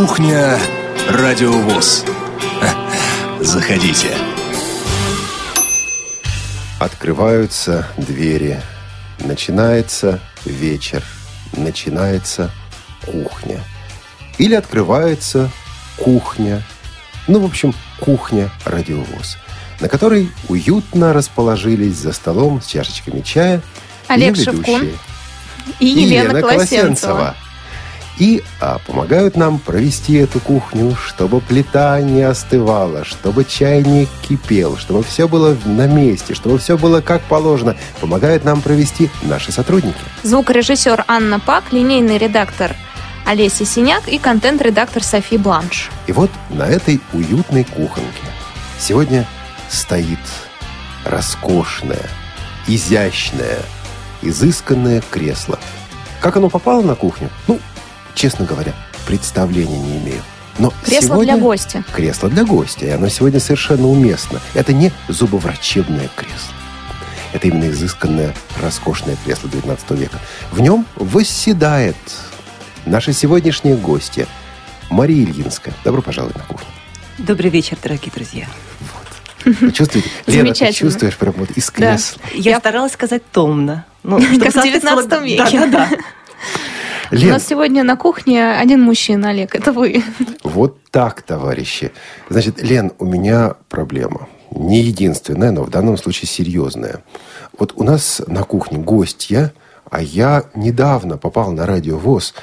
Кухня Радиовоз. Заходите. Открываются двери. Начинается вечер. Начинается кухня. Или открывается кухня. Ну, в общем, кухня радиовоз, на которой уютно расположились за столом с чашечками чая Олег Шевкун ведущие. и Елена Колосенцева. И а, помогают нам провести эту кухню, чтобы плита не остывала, чтобы чайник кипел, чтобы все было на месте, чтобы все было как положено. Помогают нам провести наши сотрудники. Звукорежиссер Анна Пак, линейный редактор Олеся Синяк и контент-редактор Софи Бланш. И вот на этой уютной кухонке сегодня стоит роскошное, изящное, изысканное кресло. Как оно попало на кухню? Ну, честно говоря, представления не имею. Но Кресло сегодня... для гостя. Кресло для гостя, и оно сегодня совершенно уместно. Это не зубоврачебное кресло. Это именно изысканное, роскошное кресло 19 века. В нем восседает наша сегодняшняя гостья Мария Ильинская. Добро пожаловать на кухню. Добрый вечер, дорогие друзья. Вы чувствуете? Лена, ты Замечательно. чувствуешь прям вот из Да. кресла. Я, Я- старалась сказать томно. Ну, Как в 19 соответствовало- веке. Да, да, да. У Лен, нас сегодня на кухне один мужчина, Олег, это вы. вот так, товарищи. Значит, Лен, у меня проблема. Не единственная, но в данном случае серьезная. Вот у нас на кухне гостья, а я недавно попал на радиовоз.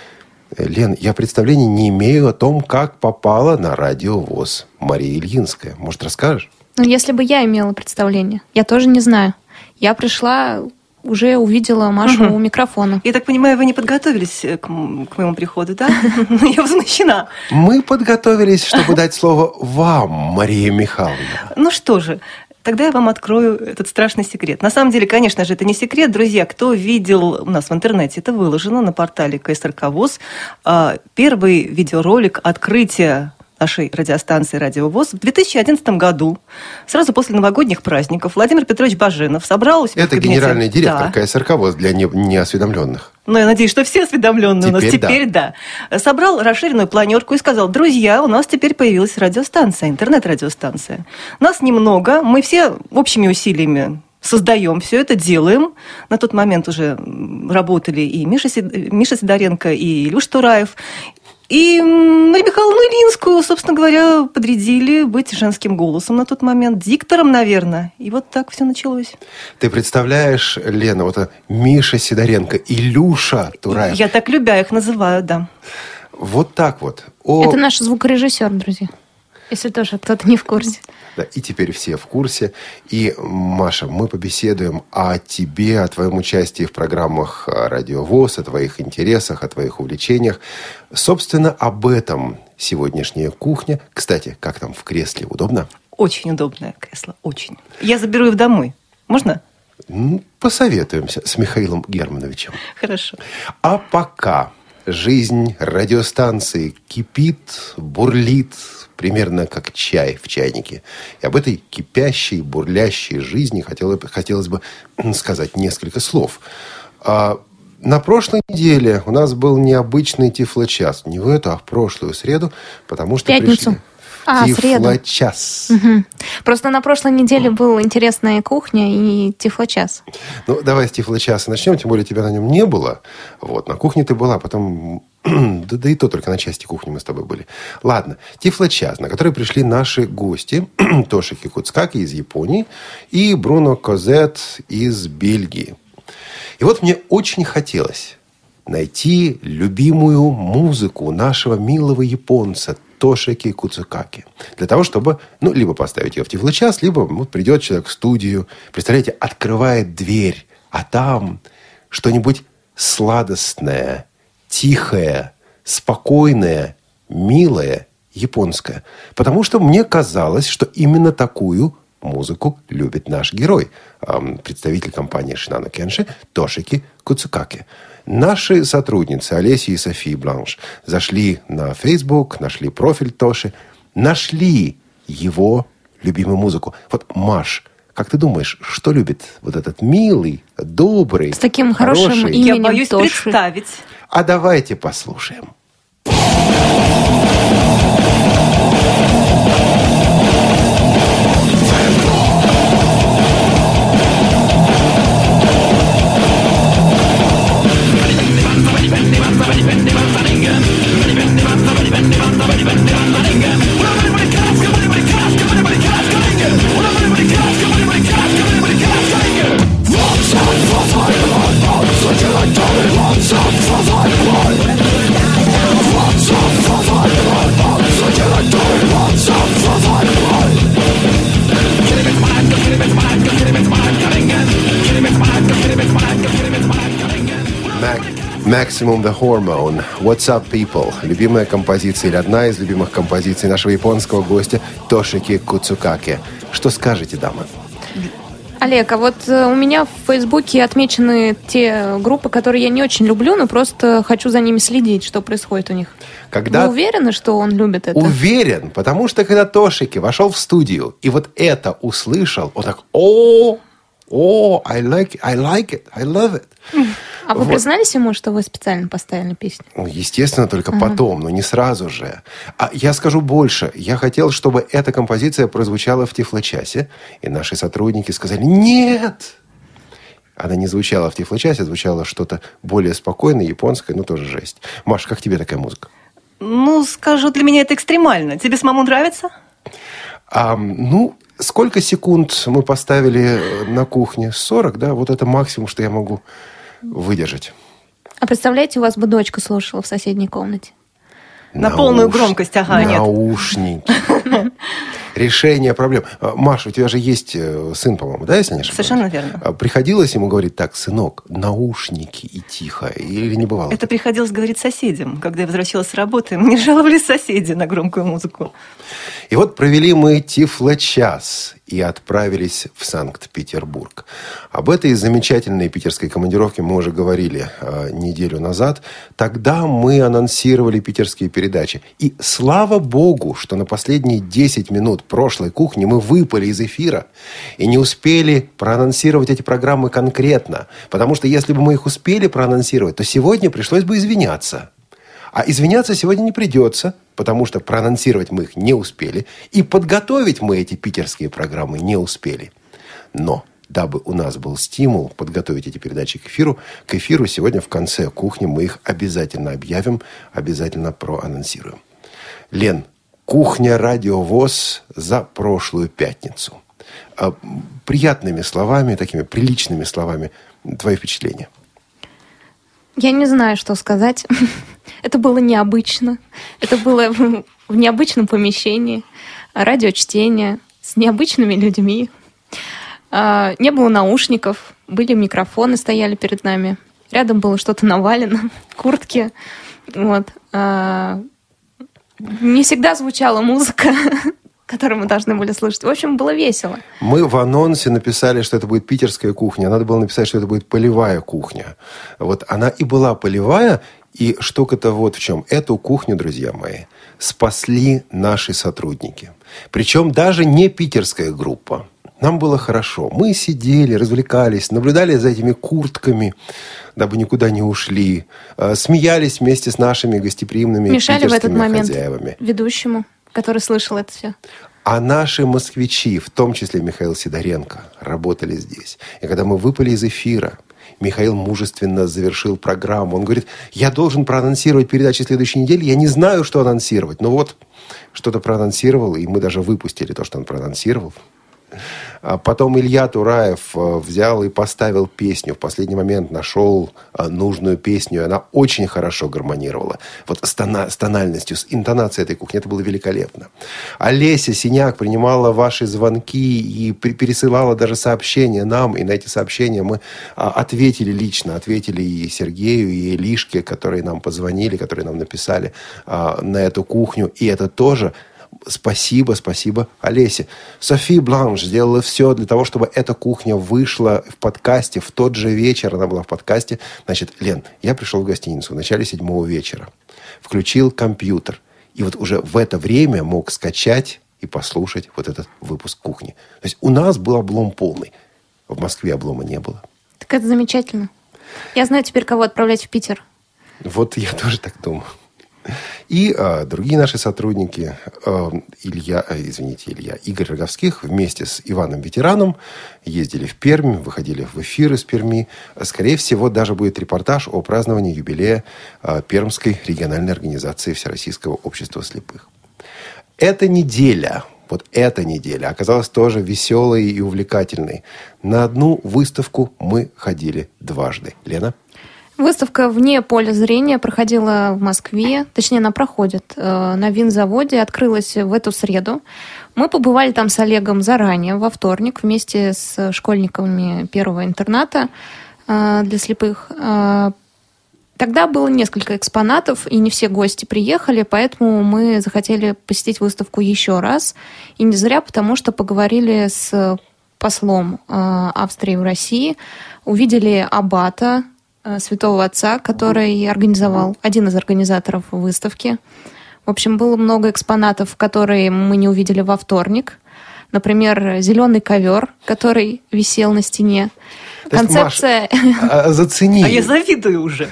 Лен, я представления не имею о том, как попала на радиовоз Мария Ильинская. Может, расскажешь? Ну, если бы я имела представление, я тоже не знаю. Я пришла, уже увидела Машу Мгм. у микрофона. Я так понимаю, вы не подготовились э, к, к моему приходу, да? Я возмущена. Мы подготовились, чтобы дать слово вам, Мария Михайловна. Ну что же, тогда я вам открою этот страшный секрет. На самом деле, конечно же, это не секрет. Друзья, кто видел у нас в интернете, это выложено на портале КСРК ВОЗ. А, Первый видеоролик открытия нашей радиостанции «Радио ВОЗ» в 2011 году, сразу после новогодних праздников, Владимир Петрович Баженов собрал у себя в Это кабинете- генеральный директор Да. КСРК ВОЗ для не- неосведомленных. Ну, я надеюсь, что все осведомленные у нас Теперь да. теперь, да. Собрал расширенную планерку и сказал, друзья, у нас теперь появилась радиостанция, интернет-радиостанция. Нас немного, мы все общими усилиями создаем все это, делаем. На тот момент уже работали и Миша, Сид- Миша Сидоренко, и Илюш Тураев. И Марию Михайловну Ильинскую, собственно говоря, подрядили быть женским голосом на тот момент, диктором, наверное. И вот так все началось. Ты представляешь, Лена, вот это Миша Сидоренко, Илюша Тураев. Я так любя их называю, да. Вот так вот. О, Это наш звукорежиссер, друзья. Если тоже кто-то не в курсе. да, и теперь все в курсе. И, Маша, мы побеседуем о тебе, о твоем участии в программах а, «Радио ВОЗ», о твоих интересах, о твоих увлечениях. Собственно, об этом сегодняшняя кухня. Кстати, как там в кресле? Удобно? Очень удобное кресло, очень. Я заберу их домой. Можно? Ну, посоветуемся с Михаилом Германовичем. Хорошо. А пока жизнь радиостанции кипит, бурлит, примерно как чай в чайнике. И об этой кипящей, бурлящей жизни хотелось, бы- хотелось бы сказать несколько слов. А, на прошлой неделе у нас был необычный тифлочас. Не в эту, а в прошлую среду, потому что Пятницу. пришли А, тифлочас. Мгм. Просто на прошлой неделе был интересная кухня и тифлочас. Ну, давай с Тифлочаса начнем, тем более тебя на нем не было. Вот, на кухне ты была, потом... Да, да и то только на части кухни мы с тобой были. Ладно, Тифлочас, на который пришли наши гости. Тоши Кикуцкаки из Японии и Бруно Козет из Бельгии. И вот мне очень хотелось найти любимую музыку нашего милого японца Тошики Куцукаки. Для того, чтобы, ну, либо поставить ее в тифлочас, либо вот придет человек в студию, представляете, открывает дверь, а там что-нибудь сладостное, тихое, спокойное, милое, японское. Потому что мне казалось, что именно такую музыку любит наш герой, представитель компании Шинана Кенши Тошики Куцукаки. Наши сотрудницы Олеся и София Бланш зашли на Facebook, нашли профиль Тоши, нашли его любимую музыку. Вот, Маш, как ты думаешь, что любит вот этот милый, добрый, С таким хорошим хороший? именем Я боюсь Тоши. представить. А давайте послушаем. Thank Bende, bende, bende, bende, bende, bende, bende, bende, bende, bende, bende, bende, bende, bende, Maximum the Hormone. What's up, people? Любимая композиция или одна из любимых композиций нашего японского гостя Тошики Куцукаке. Что скажете, дамы? Олег, а вот э, у меня в Фейсбуке отмечены те группы, которые я не очень люблю, но просто хочу за ними следить, что происходит у них. Когда... Вы уверены, что он любит это? Уверен, потому что когда Тошики вошел в студию и вот это услышал, он так, о, о, I like it, I like it, I love it. А вы вот. признались ему, что вы специально поставили песню? Ну, естественно, только ага. потом, но не сразу же. А я скажу больше. Я хотел, чтобы эта композиция прозвучала в Тифлочасе, и наши сотрудники сказали «Нет!» Она не звучала в Тифлочасе, звучала что-то более спокойное, японское, ну тоже жесть. Маш, как тебе такая музыка? Ну, скажу, для меня это экстремально. Тебе самому нравится? А, ну, сколько секунд мы поставили на кухне? 40, да? Вот это максимум, что я могу выдержать. А представляете, у вас бы дочка слушала в соседней комнате? На Науш... полную громкость, ага, Наушники. Решение проблем. А, Маша, у тебя же есть э, сын, по-моему, да, если не ошибаюсь? Совершенно верно. А приходилось ему говорить так, сынок, наушники и тихо, или не бывало? Это приходилось говорить соседям. Когда я возвращалась с работы, мне жаловались соседи на громкую музыку. И вот провели мы Тифло-час и отправились в Санкт-Петербург. Об этой замечательной питерской командировке мы уже говорили э, неделю назад. Тогда мы анонсировали питерские передачи. И слава богу, что на последние 10 минут прошлой кухни мы выпали из эфира и не успели проанонсировать эти программы конкретно. Потому что если бы мы их успели проанонсировать, то сегодня пришлось бы извиняться. А извиняться сегодня не придется, потому что проанонсировать мы их не успели, и подготовить мы эти питерские программы не успели. Но дабы у нас был стимул подготовить эти передачи к эфиру, к эфиру сегодня в конце кухни мы их обязательно объявим, обязательно проанонсируем. Лен, кухня радиовоз за прошлую пятницу. А, приятными словами, такими приличными словами, твои впечатления? Я не знаю, что сказать. Это было необычно. Это было в необычном помещении, радиочтение с необычными людьми. А, не было наушников, были микрофоны, стояли перед нами. Рядом было что-то навалено, куртки. Вот. А, не всегда звучала музыка, которую мы должны были слушать. В общем, было весело. Мы в анонсе написали, что это будет питерская кухня. Надо было написать, что это будет полевая кухня. Вот она и была полевая, и штука-то вот в чем. Эту кухню, друзья мои, спасли наши сотрудники. Причем даже не питерская группа. Нам было хорошо. Мы сидели, развлекались, наблюдали за этими куртками, дабы никуда не ушли. Э, смеялись вместе с нашими гостеприимными Мешали в этот момент хозяевами. ведущему, который слышал это все. А наши москвичи, в том числе Михаил Сидоренко, работали здесь. И когда мы выпали из эфира, Михаил мужественно завершил программу. Он говорит, я должен проанонсировать передачи следующей недели. Я не знаю, что анонсировать. Ну вот, что-то проанонсировал, и мы даже выпустили то, что он проанонсировал. А потом Илья Тураев э, взял и поставил песню. В последний момент нашел э, нужную песню. Она очень хорошо гармонировала. Вот с, тона, с тональностью, с интонацией этой кухни. Это было великолепно. Олеся Синяк принимала ваши звонки и пересылала даже сообщения нам. И на эти сообщения мы а, ответили лично. Ответили и Сергею, и Лишке, которые нам позвонили, которые нам написали а, на эту кухню. И это тоже Спасибо, спасибо Олесе. Софи Бланш сделала все для того, чтобы эта кухня вышла в подкасте в тот же вечер. Она была в подкасте. Значит, Лен, я пришел в гостиницу в начале седьмого вечера. Включил компьютер. И вот уже в это время мог скачать и послушать вот этот выпуск кухни. То есть у нас был облом полный. В Москве облома не было. Так это замечательно. Я знаю теперь, кого отправлять в Питер. Вот я тоже так думаю. И э, другие наши сотрудники, э, Илья, э, извините, Илья, Игорь Роговских вместе с Иваном Ветераном ездили в Пермь, выходили в эфир из Перми. Скорее всего, даже будет репортаж о праздновании юбилея э, Пермской региональной организации Всероссийского общества слепых. Эта неделя вот эта неделя оказалась тоже веселой и увлекательной. На одну выставку мы ходили дважды. Лена? Выставка «Вне поля зрения» проходила в Москве, точнее, она проходит э, на винзаводе, открылась в эту среду. Мы побывали там с Олегом заранее, во вторник, вместе с школьниками первого интерната э, для слепых. Э, Тогда было несколько экспонатов, и не все гости приехали, поэтому мы захотели посетить выставку еще раз. И не зря, потому что поговорили с послом Австрии в России, увидели аббата, э, святого отца, который организовал, один из организаторов выставки. В общем, было много экспонатов, которые мы не увидели во вторник. Например, зеленый ковер, который висел на стене. То есть, Концепция... А, Зацени. А я завидую уже.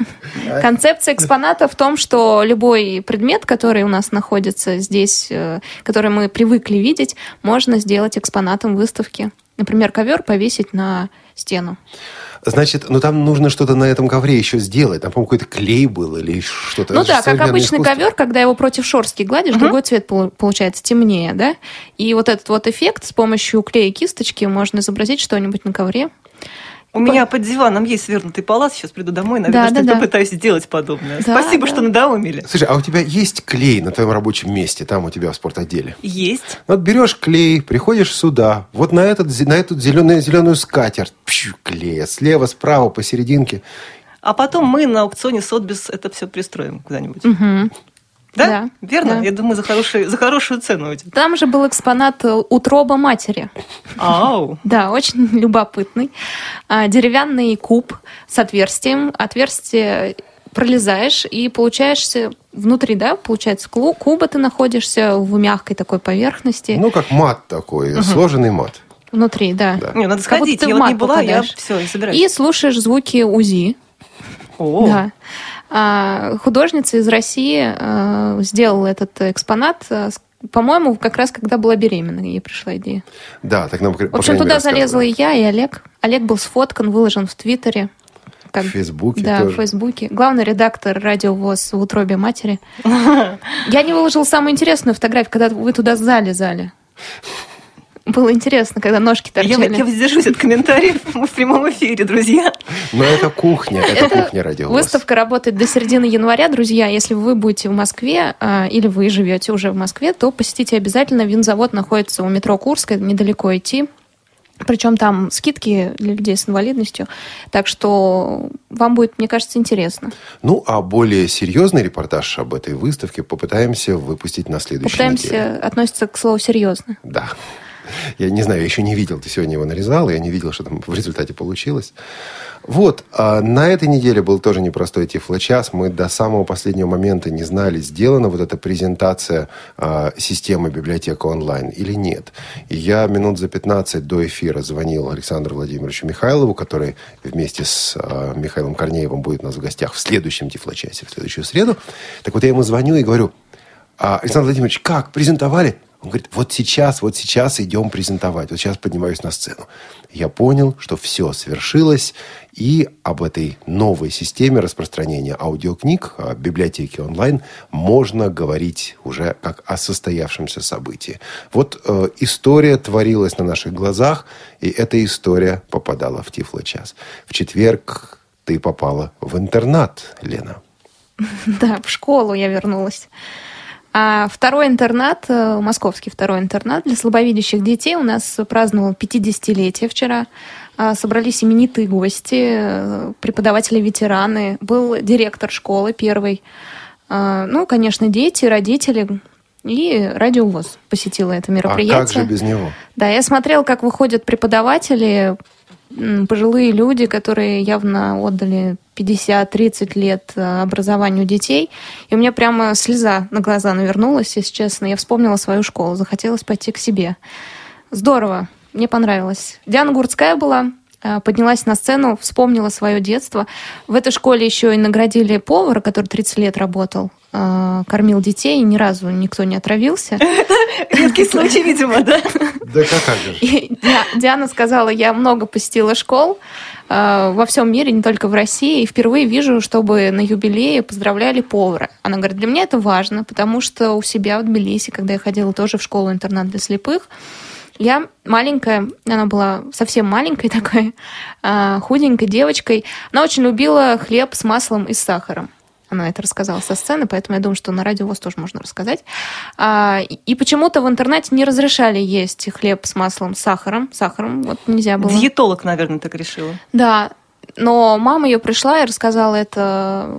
Концепция экспоната в том, что любой предмет, который у нас находится здесь, э, который мы привыкли видеть, можно сделать экспонатом выставки. Например, ковер повесить на стену. Значит, ну там нужно что-то на этом ковре еще сделать. Там, по-моему, какой-то клей был или что-то. Ну Это да, как обычный искусство. ковер, когда его против шорстки гладишь, другой цвет полу- получается темнее, да? И вот этот вот эффект с помощью клея и кисточки можно изобразить что-нибудь на ковре. У меня под диваном есть свернутый палас. Сейчас приду домой, наверное, Да, да, что-то да. попытаюсь сделать подобное. Да, Спасибо, да. что надоумили. Слушай, а у тебя есть клей на твоем рабочем месте, там у тебя в спортотделе? Есть. Вот берешь клей, приходишь сюда, вот на, этот, на эту зеленую, зеленую скатерть, пщу, клея, слева, справа, посерединке. А потом мы на аукционе Сотбис это все пристроим куда-нибудь. Мгм. Да? Да, Верно? да. Я думаю, за, хороший, за хорошую цену. Там же был экспонат э, утроба матери. Ау. Да, очень любопытный. А, Деревянный куб с отверстием. Отверстие пролезаешь и получаешься внутри, да, получается, куба ты находишься в мягкой такой поверхности. Ну, как мат такой, сложенный мат. Внутри, да. Да. Не, надо Как будто сходить. ты Я вот не была, я попадаешь. все, и собираюсь. И слушаешь звуки УЗИ. О, Да. А, художница из России а, сделала этот экспонат, а, по-моему, как раз когда была беременна, ей пришла идея. Да, так нам, В общем, туда залезла и я, и Олег. Олег был сфоткан, выложен в Твиттере. Как- В Фейсбуке Да, тоже. в Фейсбуке. Главный редактор радио ВОЗ в утробе матери. Я не выложила самую интересную фотографию, когда вы туда залезали. Было интересно, когда ножки я, торчали. я воздержусь от комментариев в прямом эфире, друзья. Но это кухня, это, Это кухня радио. Выставка работает до середины января, друзья. Если вы будете в Москве а, или вы живете уже в Москве, то посетите обязательно. Винзавод находится у метро Курская, недалеко идти. Причем там скидки для людей с инвалидностью. Так что вам будет, мне кажется, интересно. Ну, а более серьезный репортаж об этой выставке попытаемся выпустить на следующей неделе. Попытаемся относиться к слову серьезно. Да. Я не знаю, я еще не видел, ты сегодня его нарезал, я не видел, что там в результате получилось. Вот, а на этой неделе был тоже непростой тифлочас. Мы до самого последнего момента не знали, сделана вот эта презентация а, системы библиотека онлайн или нет. И я минут за 15 до эфира звонил Александру Владимировичу Михайлову, который вместе с а, Михаилом Корнеевым будет у нас в гостях в следующем тифлочасе, в следующую среду. Так вот я ему звоню и говорю, Александр Владимирович, как, презентовали? Он говорит, вот сейчас, вот сейчас идем презентовать, вот сейчас поднимаюсь на сцену. Я понял, что все свершилось, и об этой новой системе распространения аудиокниг, о библиотеке онлайн, можно говорить уже как о состоявшемся событии. Вот э, история творилась на наших глазах, и эта история попадала в Тифло-час. В четверг ты попала в интернат, Лена. Да, в школу я вернулась. А второй интернат, э, московский второй интернат для слабовидящих детей у нас праздновал 50-летие вчера. А, Собрались именитые гости, э, преподаватели-ветераны. Был директор школы первый. А, Ну, конечно, дети, родители и радиовоз посетила это А мероприятие. как же без него? Да, я смотрела, как выходят преподаватели, пожилые люди, которые явно отдали 50-30 лет э, образованию детей. И у меня прямо слеза на глаза навернулась, если честно. Я вспомнила свою школу, захотелось пойти к себе. Здорово, мне понравилось. Диана Гурцкая была, поднялась на сцену, вспомнила свое детство. В этой школе еще и наградили повара, который 30 лет работал, э, кормил детей, и ни разу никто не отравился. Редкий случай, видимо, да? Да как же. Диана сказала, я много посетила школ э, во всем мире, не только в России, и впервые вижу, чтобы на юбилее поздравляли повара. Она говорит, для меня это важно, потому что у себя в Тбилиси, когда я ходила тоже в школу-интернат для слепых, я маленькая, она была совсем маленькой такой, э, худенькой девочкой. Она очень любила хлеб с маслом и с сахаром. Она это рассказала со сцены, поэтому я думаю, что на радио ВОЗ тоже можно рассказать. А, и- почему-то в интернете не разрешали есть хлеб с маслом, с сахаром. Сахаром вот нельзя было. Диетолог, наверное, так решила. Да. Но мама ее пришла и рассказала это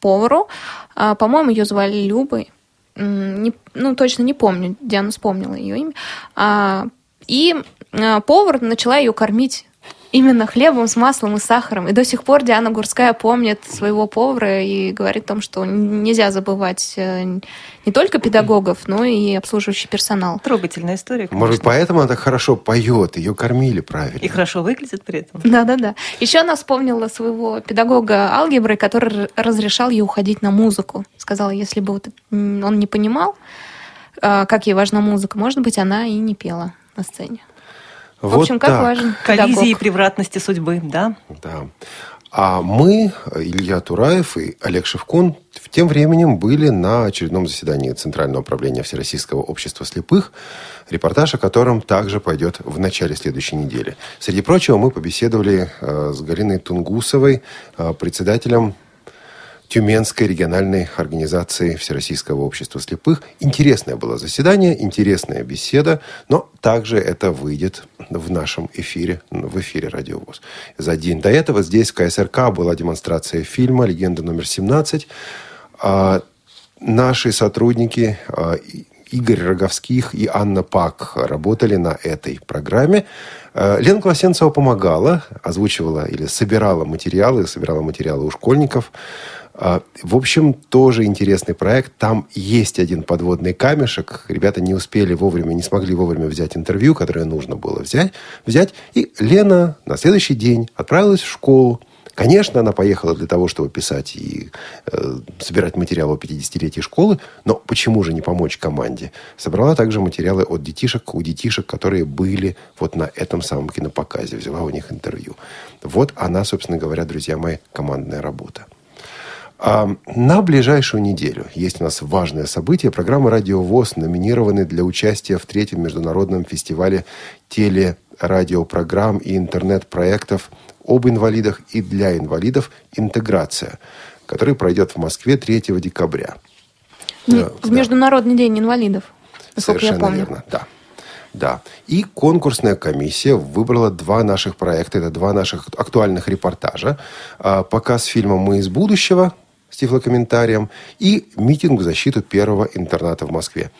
повару. А, По-моему, ее звали Любой. Не- ну, точно не помню. Диана вспомнила ее имя. А, И а, повар начала ее кормить именно хлебом с маслом и сахаром. И до сих пор Диана Гурская помнит своего повара и говорит о том, что нельзя забывать э, не только педагогов, но и обслуживающий персонал. Трогательная история, конечно. Может быть, поэтому она так хорошо поет, ее кормили правильно. И хорошо выглядит при этом. Да-да-да. Еще она вспомнила своего педагога алгебры, который разрешал ей уходить на музыку. Сказала, если бы вот он не понимал, а, как ей важна музыка, может быть, она и не пела на сцене. В Вот общем, как так. важен Коллизии и превратности судьбы, да? Да. А мы, Илья Тураев и Олег Шевкун, тем временем были на очередном заседании Центрального управления Всероссийского общества слепых, репортаж о котором также пойдет в начале следующей недели. Среди прочего, мы побеседовали э, с Галиной Тунгусовой, э, председателем Тюменской региональной организации Всероссийского общества слепых. Интересное было заседание, интересная беседа, но также это выйдет в нашем эфире, в эфире Радио ВОЗ. За день до этого здесь, в КСРК, была демонстрация фильма «Легенда номер 17». А, Наши сотрудники а, Игорь Роговских и Анна Пак работали на этой программе. Э, Лена Колосенцева помогала, озвучивала или собирала материалы, собирала материалы у школьников. А, В общем, тоже интересный проект. Там есть один подводный камешек. Ребята не успели вовремя, не смогли вовремя взять интервью, которое нужно было взять. взять. И Лена на следующий день отправилась в школу. Конечно, она поехала для того, чтобы писать и э, собирать материалы о 50-летии школы, но почему же не помочь команде? Собрала также материалы от детишек, у детишек, которые были вот на этом самом кинопоказе, взяла у них интервью. Вот она, собственно говоря, друзья мои, командная работа. А, На ближайшую неделю есть у нас важное событие. Программа «Радио ВОЗ» номинированы для участия в третьем международном фестивале телерадиопрограмм и интернет-проектов об инвалидах и для инвалидов «Интеграция», который пройдет в Москве 3 декабря. Не- Да, В. Международный день инвалидов, насколько я Совершенно помню. верно, да. Да. И конкурсная комиссия выбрала два наших проекта. Это два наших актуальных репортажа. А, Показ фильма «Мы из будущего» с тифлокомментарием и митинг в защиту первого интерната в Москве.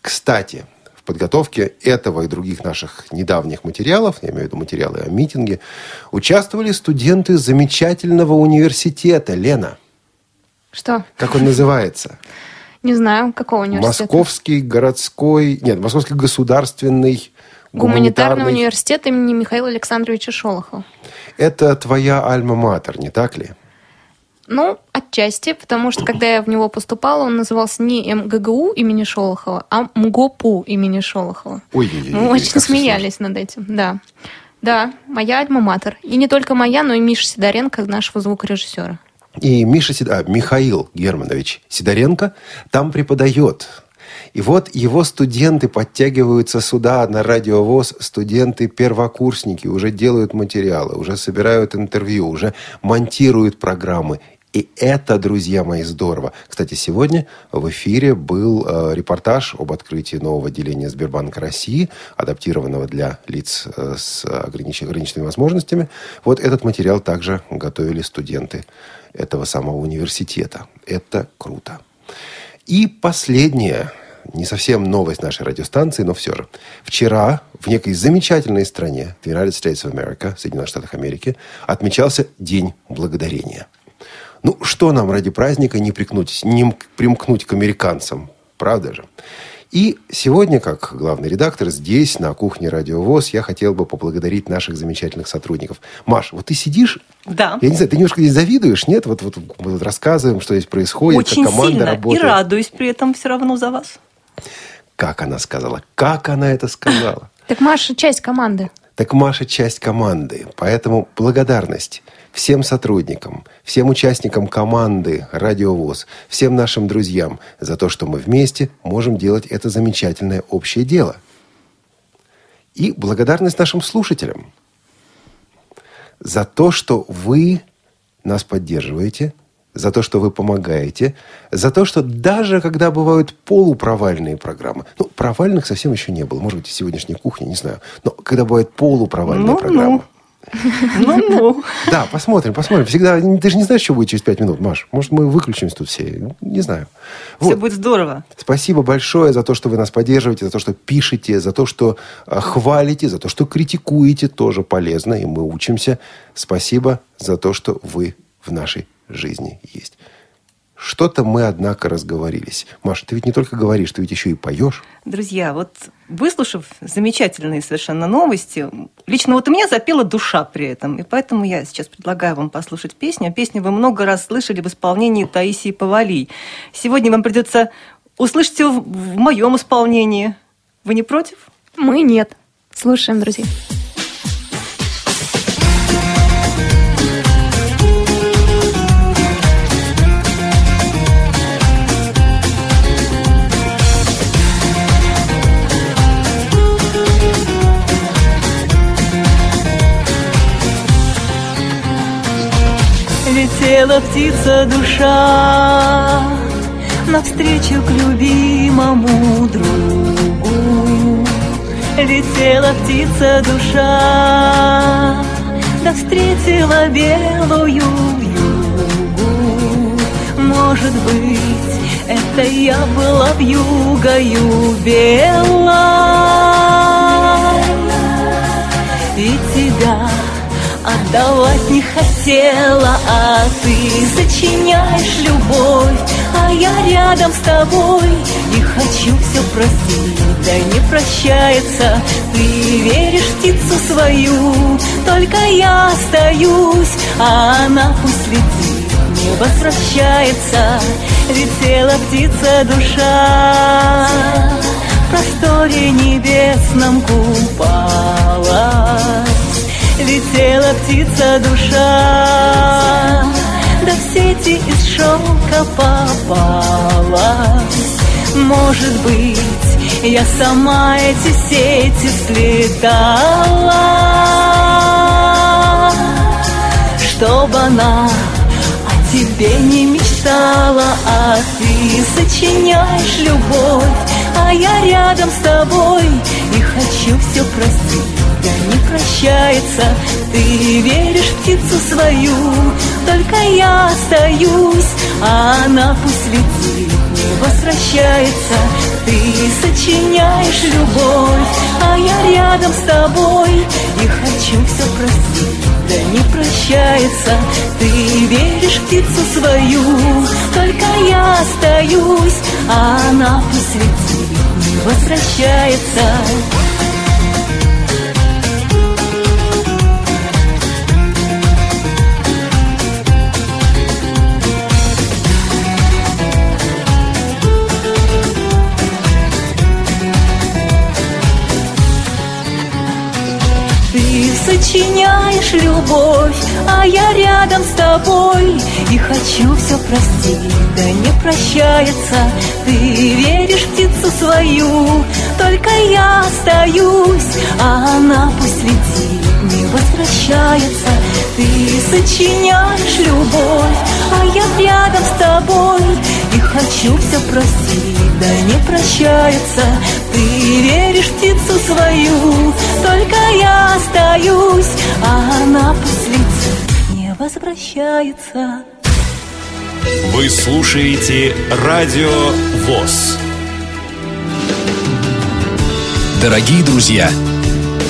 Кстати, в подготовке этого и других наших недавних материалов, я имею в виду материалы о митинге, участвовали студенты замечательного университета. Лена, Что? как он называется? Не знаю, какого университета. Московский городской... Нет, Московский государственный Гуманитарный гуманитарный... университет имени Михаила Александровича Шолохова. Это твоя альма-матер, не так ли? Ну, отчасти, потому что когда я в него поступала, он назывался не МГГУ имени Шолохова, а МГОПУ имени Шолохова. Ой-ой-ой. Мы очень смеялись над этим, да. Да, моя альма-матер. И не только моя, но и Миша Сидоренко, нашего звукорежиссера. И Миша Сид- а, Михаил Германович Сидоренко там преподает. И вот его студенты подтягиваются сюда на радиовоз, студенты-первокурсники уже делают материалы, уже собирают интервью, уже монтируют программы. И это, друзья мои, здорово. Кстати, сегодня в эфире был э, репортаж об открытии нового отделения Сбербанка России, адаптированного для лиц э, с огранич- ограниченными возможностями. Вот этот материал также готовили студенты этого самого университета. Это круто. И последняя, не совсем новость нашей радиостанции, но все же. Вчера в некой замечательной стране, United States of America, Соединенных Штатах Америки, отмечался День Благодарения. Ну, что нам ради праздника не, прикнуть, не примкнуть к американцам, правда же? И сегодня, как главный редактор, здесь, на кухне Радио ВОЗ, я хотел бы поблагодарить наших замечательных сотрудников. Маш, вот ты сидишь, Да. я не знаю, ты немножко здесь завидуешь, нет? Вот, вот мы вот рассказываем, что здесь происходит, Очень как команда сильно. работает. И радуюсь при этом все равно за вас. Как она сказала? Как она это сказала? Так Маша часть команды. Так Маша часть команды. Поэтому благодарность всем сотрудникам, всем участникам команды «Радиовоз», всем нашим друзьям за то, что мы вместе можем делать это замечательное общее дело. И благодарность нашим слушателям за то, что вы нас поддерживаете, за то, что вы помогаете, за то, что даже когда бывают полупровальные программы, ну, провальных совсем еще не было, может быть, в сегодняшней кухне, не знаю, но когда бывают полупровальные Ну, программы, ну. Ну-ну. Да, посмотрим, посмотрим. Всегда, ты же не знаешь, что будет через пять минут, Маш. Может, мы выключимся тут все. Не знаю. Все Вот. будет здорово. Спасибо большое за то, что вы нас поддерживаете, за то, что пишете, за то, что э, хвалите, за то, что критикуете. Тоже полезно, и мы учимся. Спасибо за то, что вы в нашей жизни есть. Что-то мы, однако, разговорились. Маша, ты ведь не только говоришь, ты ведь еще и поешь. Друзья, вот выслушав замечательные совершенно новости, лично вот у меня запела душа при этом, и поэтому я сейчас предлагаю вам послушать песню. Песню вы много раз слышали в исполнении Таисии Повалий. Сегодня вам придется услышать ее в, в моем исполнении. Вы не против? Мы нет. Слушаем, друзья. Летела птица душа Навстречу к любимому другу. Летела птица душа Да встретила белую югу. Может быть, это я была вьюгою белой. И тебя отдавать не хотела, а ты сочиняешь любовь, а я рядом с тобой и хочу все простить, да не прощается. Ты веришь в птицу свою, только я остаюсь, а она пусть летит, не возвращается. Летела птица душа, в просторе небесном купалась. Летела птица душа, да в сети из шелка попалась. Может быть, я сама эти сети сплетала, чтобы она о тебе не мечтала, а ты сочиняешь любовь, а я рядом с тобой и хочу все простить да не прощается. Ты веришь в птицу свою. Только я остаюсь. А она пусть летит, не возвращается. Ты сочиняешь любовь А я рядом с тобой. И хочу все простить да не прощается. Ты веришь в птицу свою. Только я остаюсь. А она пусть летит, не возвращается сочиняешь любовь, а я рядом с тобой. И хочу все простить, да не прощается. Ты веришь в птицу свою, только я остаюсь. А она пусть летит, не возвращается. Ты сочиняешь любовь, а я рядом с тобой. И хочу все простить, да не прощается Ты веришь в птицу свою, только я остаюсь А она пусть не возвращается Вы слушаете Радио ВОЗ. Дорогие друзья,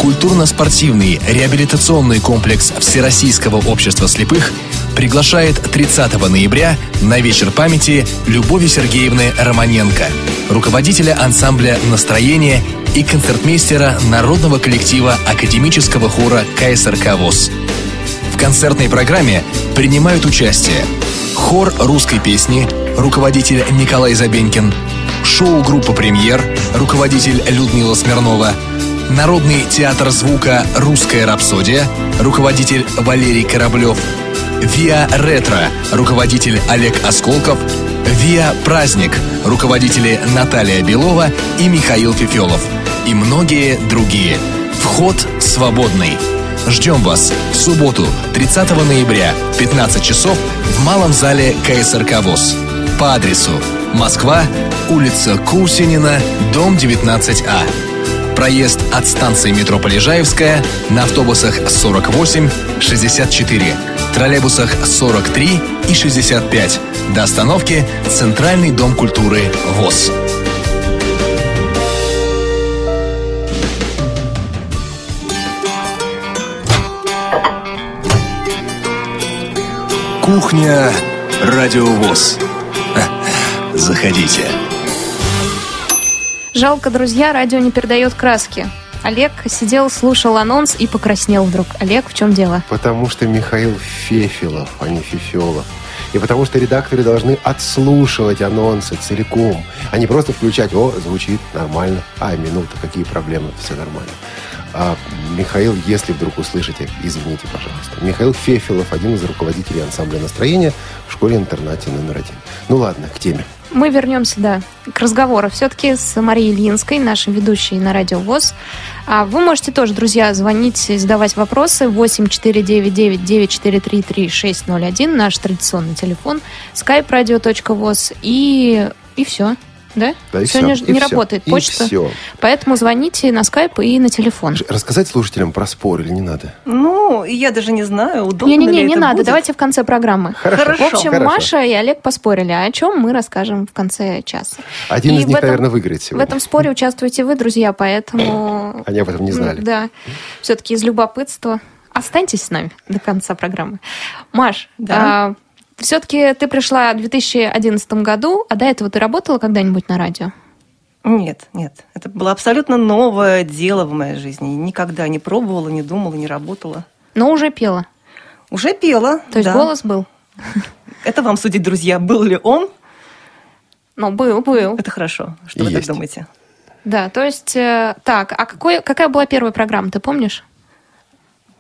культурно-спортивный реабилитационный комплекс Всероссийского общества слепых приглашает 30 ноября на вечер памяти Любови Сергеевны Романенко, руководителя ансамбля «Настроение» и концертмейстера народного коллектива академического хора КСРК ВОЗ. В концертной программе принимают участие хор русской песни, руководитель Николай Забенькин, шоу-группа «Премьер», руководитель Людмила Смирнова, Народный театр звука «Русская рапсодия», руководитель Валерий Кораблев, «Виа Ретро», руководитель Олег Осколков, «Виа Праздник», руководители Наталья Белова и Михаил Фефелов, и многие другие. Вход свободный. Ждем вас в субботу, 30 ноября, 15 часов в Малом зале КСРК ВОЗ. По адресу Москва, улица Кусинина, дом 19А. Проезд от станции метро Полежаевская на автобусах 48, 64, троллейбусах 43 и 65 до остановки Центральный дом культуры ВОЗ. Кухня Радиовоз. Заходите. Жалко, друзья, радио не передает краски. Олег сидел, слушал анонс и покраснел вдруг. Олег, в чем дело? Потому что Михаил Фефилов, а не Фефелов. И потому что редакторы должны отслушивать анонсы целиком, а не просто включать, о, звучит нормально, а, минута, какие проблемы, все нормально. А, Михаил, если вдруг услышите, извините, пожалуйста. Михаил Фефилов, один из руководителей ансамбля настроения в школе-интернате номер один. Ну ладно, к теме. Мы вернемся, да, к разговору все-таки с Марией Ильинской, нашей ведущей на Радио ВОЗ. А вы можете тоже, друзья, звонить задавать вопросы. 8499 943 3601, наш традиционный телефон, skype-radio.voz и, и все. Да? Да, и Сегодня все. же И не все. работает И почта. все. Поэтому звоните на скайп и на телефон. Рассказать слушателям про спор или не надо? Ну, я даже не знаю, удобно ли Не-не-не, не это надо, будет. давайте в конце программы. Хорошо, В общем, хорошо. Маша и Олег поспорили, а о чем мы расскажем в конце часа. Один И из в них, этом- наверное, выиграет В сегодня. этом споре участвуете вы, друзья, поэтому... Они об этом не знали. Да, все-таки из любопытства. Останьтесь с нами до конца программы. Маш, Да. Все-таки ты пришла в 2011 году, а до этого ты работала когда-нибудь на радио? Нет, нет. Это было абсолютно новое дело в моей жизни. Никогда не пробовала, не думала, не работала. Но уже пела. Уже пела. То есть да. голос был? Это вам судить, друзья, был ли он. Ну, был, был. Это хорошо. Что вы Есть. так думаете? Да, то есть... э, так, а какой, какая была первая программа, ты помнишь?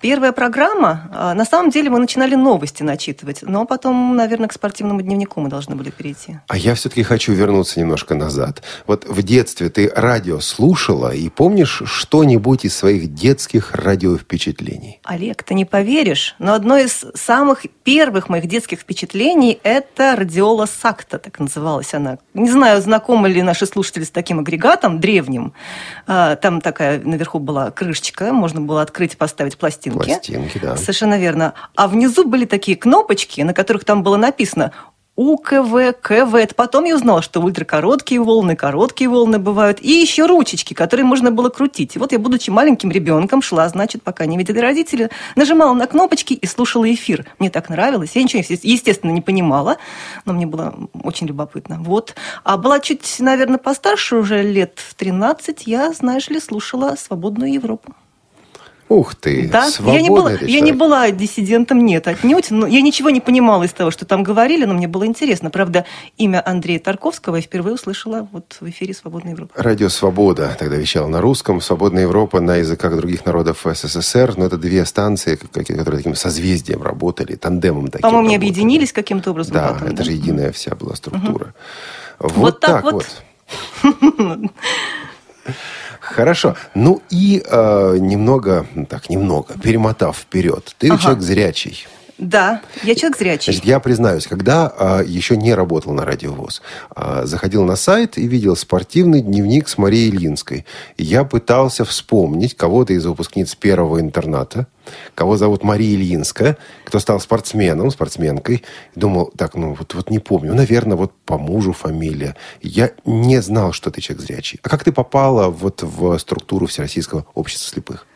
Первая программа, а, на самом деле мы начинали новости начитывать, но потом, наверное, к спортивному дневнику мы должны были перейти. А я все-таки хочу вернуться немножко назад. Вот в детстве ты радио слушала и помнишь что-нибудь из своих детских радиовпечатлений? Олег, ты не поверишь, но одно из самых первых моих детских впечатлений – это радиола Сакта, так называлась она. Не знаю, знакомы ли наши слушатели с таким агрегатом древним. А, Там такая наверху была крышечка, можно было открыть, поставить пластинки. Пластинки, да. Совершенно верно. А внизу были такие кнопочки, на которых там было написано УКВ, КВ. Это потом я узнала, что ультракороткие волны, короткие волны бывают. И еще ручечки, которые можно было крутить. И вот я, будучи маленьким ребенком, шла, значит, пока не видели родители, нажимала на кнопочки и слушала эфир. Мне так нравилось. Я ничего, естественно, не понимала, но мне было очень любопытно. Вот. А была чуть, наверное, постарше, уже лет в 13, я, знаешь ли, слушала «Свободную Европу». Ух ты, Да, я не, была, ты я не была диссидентом, нет, отнюдь. Но я ничего не понимала из того, что там говорили, но мне было интересно. Правда, имя Андрея Тарковского я впервые услышала вот в эфире «Свободной Европы». Радио «Свобода» тогда вещала на русском, «Свободная Европа» на языках других народов СССР, но это две станции, которые таким созвездием работали, тандемом таким По-моему, не объединились каким-то образом Да, потом, это же единая вся была структура. Вот, Вот так так вот. вот. Хорошо. Ну и э, немного, так, немного, перемотав вперед. Ты Ага. человек зрячий. Да, я человек зрячий. Значит, я признаюсь, когда а, еще не работал на радиовоз, а, заходил на сайт и видел спортивный дневник с Марией Ильинской. И я пытался вспомнить кого-то из выпускниц первого интерната, кого зовут Мария Ильинская, кто стал спортсменом, спортсменкой. Думал, так, ну вот, вот не помню, наверное, вот по мужу фамилия. Я не знал, что ты человек зрячий. А как ты попала вот в структуру Всероссийского общества слепых?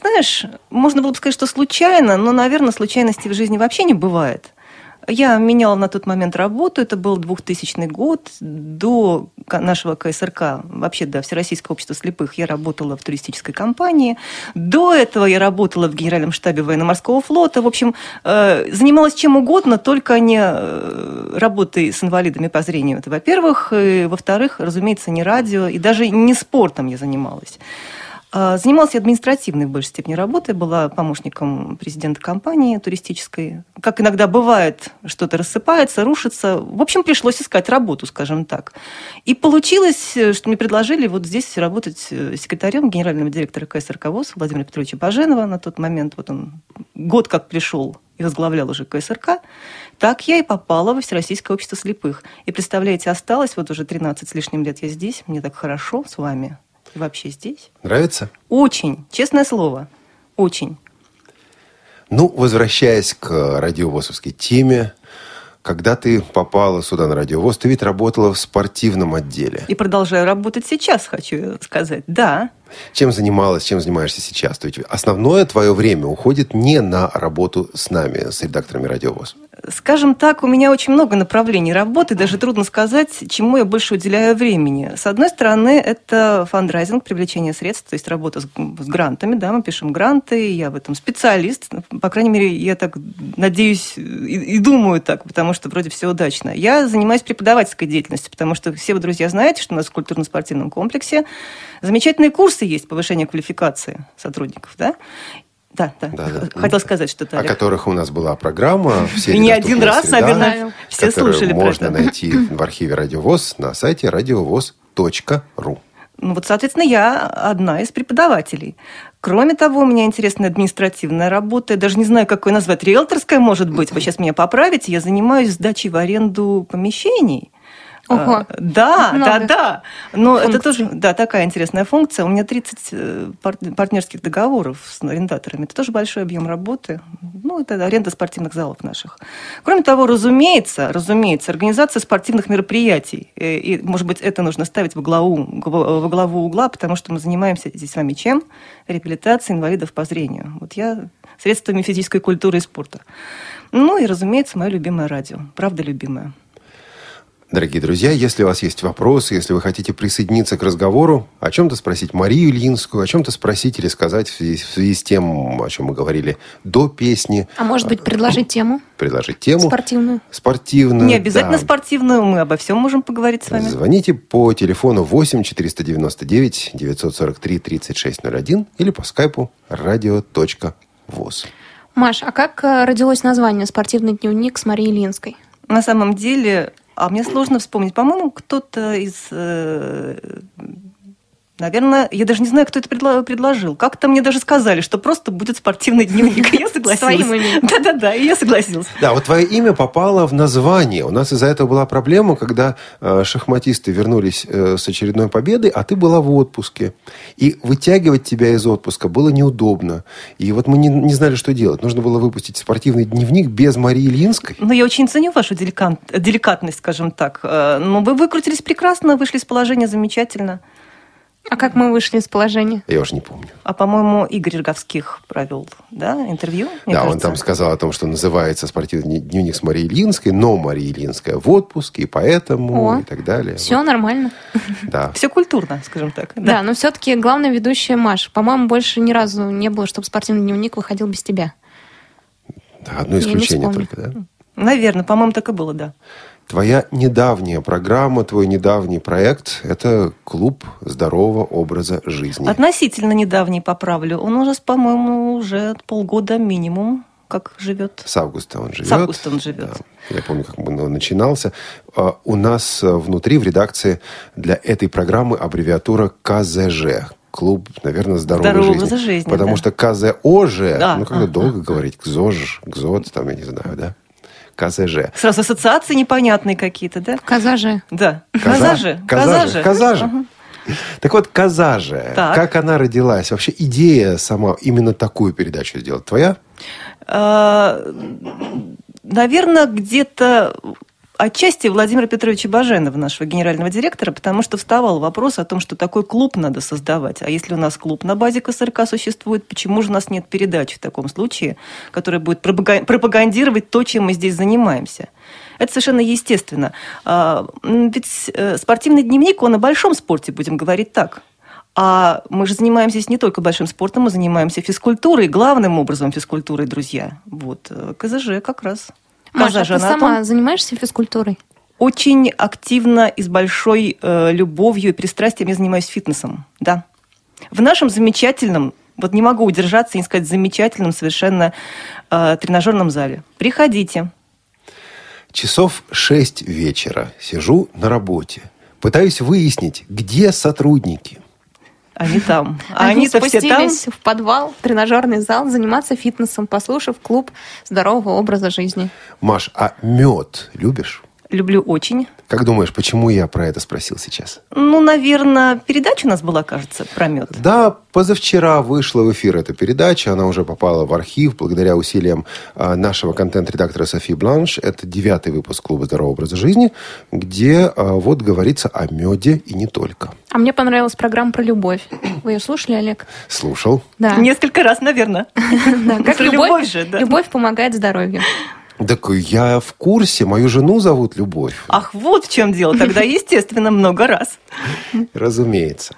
Знаешь, можно было бы сказать, что случайно, но, наверное, случайностей в жизни вообще не бывает. Я меняла на тот момент работу, это был 2000 год. До нашего КСРК, вообще до Всероссийского общества слепых, я работала в туристической компании. До этого я работала в Генеральном штабе военно-морского флота. В общем, э, занималась чем угодно, только не э, работой с инвалидами по зрению. Это, во-первых. И, во-вторых, разумеется, не радио, и даже не спортом я занималась. А, Занималась я административной в большей степени работой, была помощником президента компании туристической. Как иногда бывает, что-то рассыпается, рушится. В общем, пришлось искать работу, скажем так. И получилось, что мне предложили вот здесь работать э, секретарем генерального директора КСРК ВОЗ Владимира Петровича Баженова. На тот момент вот он год как пришел и возглавлял уже КСРК. Так я и попала во Всероссийское общество слепых. И представляете, осталось вот уже 13 с лишним лет я здесь, мне так хорошо с вами. Вообще здесь. Нравится? Очень, честное слово, очень. Ну, возвращаясь к радиовозовской теме, когда ты попала сюда на радиовоз, ты ведь работала в спортивном отделе. И продолжаю работать сейчас, хочу сказать. Да, Чем занималась, чем занимаешься сейчас? То есть основное твое время уходит не на работу с нами, с редакторами радиовоз. Скажем так, у меня очень много направлений работы, даже трудно сказать, чему я больше уделяю времени. С одной стороны, это фандрайзинг, привлечение средств, то есть работа с, с грантами, да, мы пишем гранты, я в этом специалист, по крайней мере, я так надеюсь и, и думаю так, потому что вроде все удачно. Я занимаюсь преподавательской деятельностью, потому что все вы, друзья, знаете, что у нас в культурно-спортивном комплексе замечательные курсы есть повышения квалификации сотрудников, да, да, да. Да, да. Хотел сказать что-то. О которых у нас была программа. Все И не один раз, наверное, все слушали про можно это. найти в архиве Радиовоз на сайте радиовоз.ру. Ну вот, соответственно, я одна из преподавателей. Кроме того, у меня интересная административная работа. Я даже не знаю, как ее назвать. Риэлторская, может быть. Вы сейчас меня поправите. Я занимаюсь сдачей в аренду помещений. Ого. А, Да, Много да, да. Но это функций. тоже, да, такая интересная функция. У меня 30 э, пар- партнерских договоров с арендаторами. Это тоже большой объем работы. Ну, это аренда спортивных залов наших. Кроме того, разумеется, разумеется, организация спортивных мероприятий. Э, И, может быть, это нужно ставить во главу, во главу угла, потому что мы занимаемся здесь с вами чем? Реабилитацией инвалидов по зрению. Вот я средствами физической культуры и спорта. Ну и, разумеется, мое любимое радио. Правда, любимое. Дорогие друзья, если у вас есть вопросы, если вы хотите присоединиться к разговору, о чем-то спросить Марию Ильинскую, о чем-то спросить или сказать в связи, в связи с тем, о чем мы говорили до песни, А может быть, предложить тему предложить тему спортивную? спортивную. Не обязательно да. спортивную, мы обо всем можем поговорить с вами. Звоните по телефону 8 499 943 3601 или по скайпу radio.voz. Маш, а как э, родилось название «Спортивный дневник» с Марией Ильинской? На самом деле, а мне сложно вспомнить, по-моему, кто-то из... э, Наверное, я даже не знаю, кто это предло- предложил. Как-то мне даже сказали, что просто будет спортивный дневник. И я согласилась. Своим именем. Да-да-да, и я согласилась. Да, вот твое имя попало в название. У нас из-за этого была проблема, когда э, шахматисты вернулись э, с очередной победой, а ты была в отпуске. И вытягивать тебя из отпуска было неудобно. И вот мы не, не знали, что делать. Нужно было выпустить спортивный дневник без Марии Ильинской. Ну, я очень ценю вашу деликатность, скажем так. Э, Но вы выкрутились прекрасно, вышли из положения замечательно. А как мы вышли из положения? Я уже не помню. А, по-моему, Игорь Роговских провел, да, интервью? да, он кажется? там сказал о том, что называется спортивный дневник с Марией Ильинской, но Мария Ильинская в отпуске, и поэтому, О, и так далее. Все Вот, нормально. да. Все культурно, скажем так. Да, но все-таки главная ведущая Маша. По-моему, больше ни разу не было, чтобы спортивный дневник выходил без тебя. Да, одно исключение только, да? Наверное, по-моему, так и было, да. Твоя недавняя программа, твой недавний проект – это клуб здорового образа жизни. Относительно недавний поправлю. Он уже, по-моему, уже полгода минимум как живет. С августа он живет. С августа он живет. Да. Я помню, как он начинался. А, У нас а, внутри, в редакции, для этой программы аббревиатура КЗЖ. Клуб, наверное, здоровой Здорового жизни. жизни, Потому да. что КЗОЖ, Да, ну, когда ага. долго говорить, КЗОЖ, КЗОТ, там, я не знаю, да? КЗЖ. Сразу ассоциации непонятные какие-то, да? Коза же. Да. Коза- Коза же. Коза же. Коза же. Ага. Так вот, коза же, Так. как она родилась? Вообще идея сама именно такую передачу сделать твоя? А, Наверное, где-то отчасти Владимира Петровича Баженова, нашего генерального директора, потому что вставал вопрос о том, что такой клуб надо создавать. А если у нас клуб на базе КСРК существует, почему же у нас нет передачи в таком случае, которая будет пропага- пропагандировать то, чем мы здесь занимаемся? Это совершенно естественно. А, Ведь э, спортивный дневник, он о большом спорте, будем говорить так. А мы же занимаемся здесь не только большим спортом, мы занимаемся физкультурой, главным образом физкультурой, друзья. Вот, э, КЗЖ как раз. Маша, а ты сама занимаешься физкультурой? Очень активно и с большой э, любовью и пристрастием я занимаюсь фитнесом, да. В нашем замечательном, вот не могу удержаться и не сказать замечательном совершенно э, тренажерном зале. Приходите. Часов шесть вечера. Сижу на работе. Пытаюсь выяснить, где сотрудники. Они там. А Они они-то все там. спустились в подвал, в тренажерный зал, заниматься фитнесом, послушав клуб здорового образа жизни. Маш, а мед любишь? Люблю очень. Как думаешь, почему я про это спросил сейчас? Ну, наверное, передача у нас была, кажется, про мед. Да, позавчера вышла в эфир эта передача. Она уже попала в архив благодаря усилиям а, нашего контент-редактора Софии Бланш. Это девятый выпуск Клуба здорового образа жизни, где а, вот говорится о меде и не только. А мне понравилась программа про любовь. Вы ее слушали, Олег? Слушал. Да. Несколько раз, наверное. Как любовь, же, да. любовь помогает здоровью. Так я в курсе. Мою жену зовут Любовь. Ах, вот в чем дело. Тогда, естественно, много раз. Разумеется.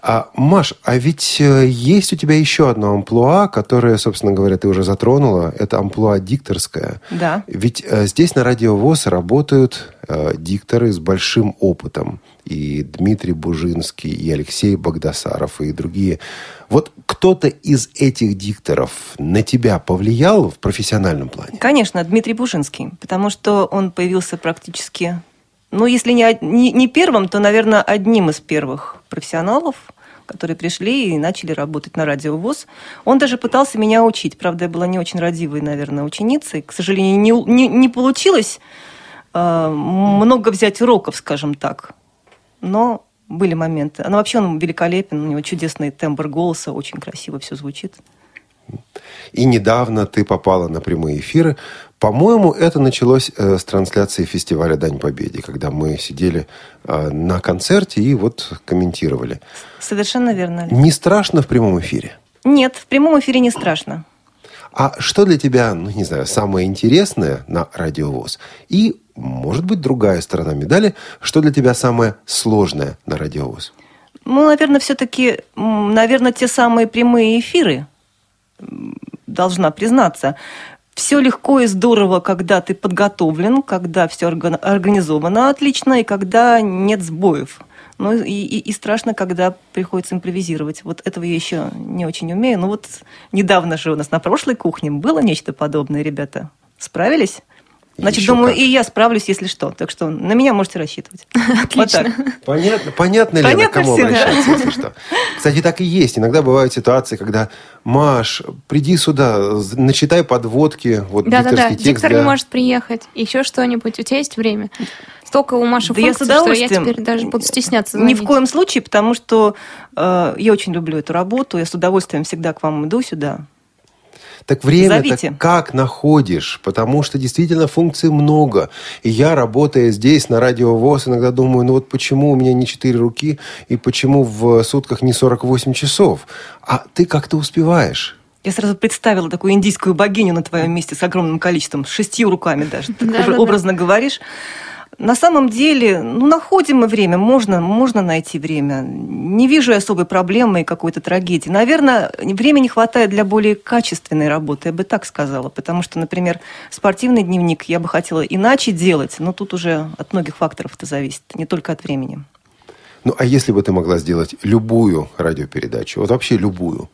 А, Маш, а ведь э, есть у тебя еще одно амплуа, которое, собственно говоря, ты уже затронула. Это амплуа дикторское. Да. Ведь э, здесь на Радио ВОЗ работают э, дикторы с большим опытом. И Дмитрий Бужинский, и Алексей Богдасаров, и другие. Вот кто-то из этих дикторов на тебя повлиял в профессиональном плане? Конечно, Дмитрий Бужинский, потому что он появился практически, ну, если не, не, не первым, то, наверное, одним из первых профессионалов, которые пришли и начали работать на радио ВОЗ. Он даже пытался меня учить. Правда, я была не очень родивой, наверное, ученицей. К сожалению, не, не, не получилось э, много взять уроков, скажем так. Но были моменты. Но вообще он великолепен, у него чудесный тембр голоса, очень красиво все звучит. И недавно ты попала на прямые эфиры. По-моему, это началось э, с трансляции фестиваля «Дань Победе», когда мы сидели э, на концерте и вот комментировали. Совершенно верно. Олег. Не страшно в прямом эфире? Нет, в прямом эфире не страшно. А что для тебя, ну, не знаю, самое интересное на радиовоз? И, может быть, другая сторона медали, что для тебя самое сложное на радиовоз? Ну, наверное, все-таки, наверное, те самые прямые эфиры, должна признаться. Все легко и здорово, когда ты подготовлен, когда все организовано отлично, и когда нет сбоев. Ну и, и- и страшно, когда приходится импровизировать. Вот этого я еще не очень умею. Но вот недавно же у нас на прошлой кухне было нечто подобное, ребята. Справились? Значит, Еще думаю, как. и я справлюсь, если что. Так что на меня можете рассчитывать. Отлично. Вот так. Понятно, понятно Лена, Понятно к кому да. обращаться, если что. Кстати, так и есть. Иногда бывают ситуации, когда Маш, приди сюда, начитай подводки, вот Да-да-да, дикторский текст диктор для- не может приехать. Еще что-нибудь. У тебя есть время? Столько у Маши Да я с функций, что я удовольствием. теперь даже буду стесняться Ни в звонить. коем случае, потому что э, я очень люблю эту работу, я с удовольствием всегда к вам иду сюда. Так время Зовите. как находишь? Потому что действительно функций много. И я, работая здесь, на радио ВОЗ, иногда думаю, ну вот почему у меня не 4 руки, и почему в сутках не 48 часов? А ты как-то успеваешь. Я сразу представила такую индийскую богиню на твоем месте с огромным количеством, с шестью руками даже. Уже образно говоришь. На самом деле, ну, находим мы время, можно, можно найти время. Не вижу особой проблемы и какой-то трагедии. Наверное, времени не хватает для более качественной работы, я бы так сказала. Потому что, например, спортивный дневник я бы хотела иначе делать, но тут уже от многих факторов это зависит, не только от времени. Ну, а если бы ты могла сделать любую радиопередачу, вот вообще любую,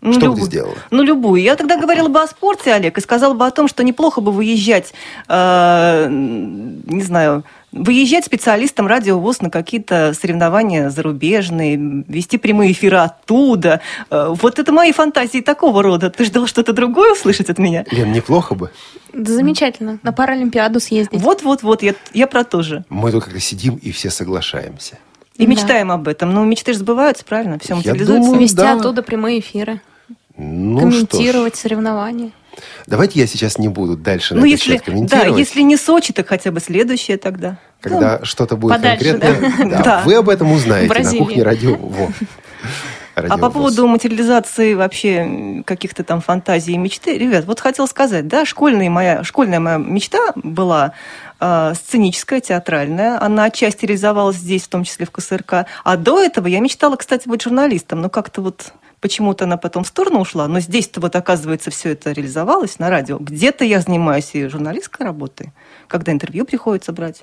Ну, что бы любую. ты сделала? Ну, любую. Я тогда говорила бы о спорте, Олег, и сказала бы о том, что неплохо бы выезжать, э, не знаю, выезжать специалистам радио ВОЗ на какие-то соревнования зарубежные, вести прямые эфиры оттуда. Э, вот это мои фантазии такого рода. Ты ждал что-то другое услышать от меня? Лен, неплохо бы. Да замечательно. На Паралимпиаду съездить. Вот-вот-вот, я, я про то же. Мы тут как-то сидим и все соглашаемся. И Да. мечтаем об этом. Но мечты же сбываются, правильно? Все материализуется. думаю, Вести да. оттуда прямые эфиры. Ну, комментировать что ж. соревнования. Давайте я сейчас не буду дальше на Ну, этот если, счет да, комментировать. если не Сочи, так хотя бы следующее тогда. Когда что-то будет подальше, конкретное, да? да, вы об этом узнаете Бразилия. на кухне радио. Во. А Радио по поводу материализации вообще каких-то там фантазий и мечты, ребят, вот хотела сказать, да, школьная моя, школьная моя мечта была сценическая, театральная. Она отчасти реализовалась здесь, в том числе в КСРК. А до этого я мечтала, кстати, быть журналистом, но как-то вот почему-то она потом в сторону ушла, но здесь-то вот, оказывается, все это реализовалось на радио. Где-то я занимаюсь и журналистской работой, когда интервью приходится брать,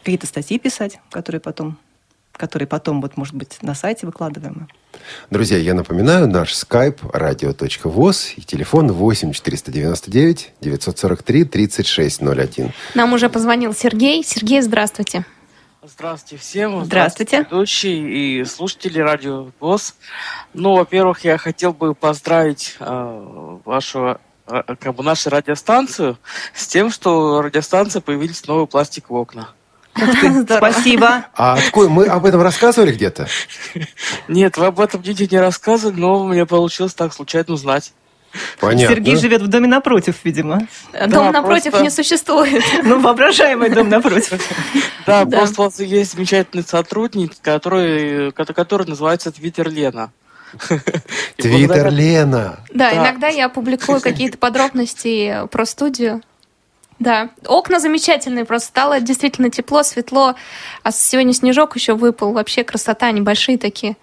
какие-то статьи писать, которые потом которые потом, вот, может быть, на сайте выкладываем. Друзья, я напоминаю, наш skype radio.voz и телефон 8 499 943 3601. Нам уже позвонил Сергей. Сергей, здравствуйте. Здравствуйте всем. Здравствуйте. ведущие и слушатели радио ВОЗ. Ну, во-первых, я хотел бы поздравить э, вашего э, как бы нашу радиостанцию с тем, что радиостанция появились новые пластиковые окна. Спасибо. А откуда? Мы об этом рассказывали где-то? Нет, вы об этом нигде не рассказывали, но мне получилось так случайно узнать. Понятно. Сергей живет в доме напротив, видимо. Дом Да, напротив просто- не существует. Ну, воображаемый дом напротив. Да, просто у вас есть замечательный сотрудник, который, ко- который называется Твиттер Лена. Твиттер Лена. Да. иногда я публикую какие-то подробности про студию. Да, окна замечательные, просто стало действительно тепло, светло, а сегодня снежок еще выпал, вообще красота, небольшие такие.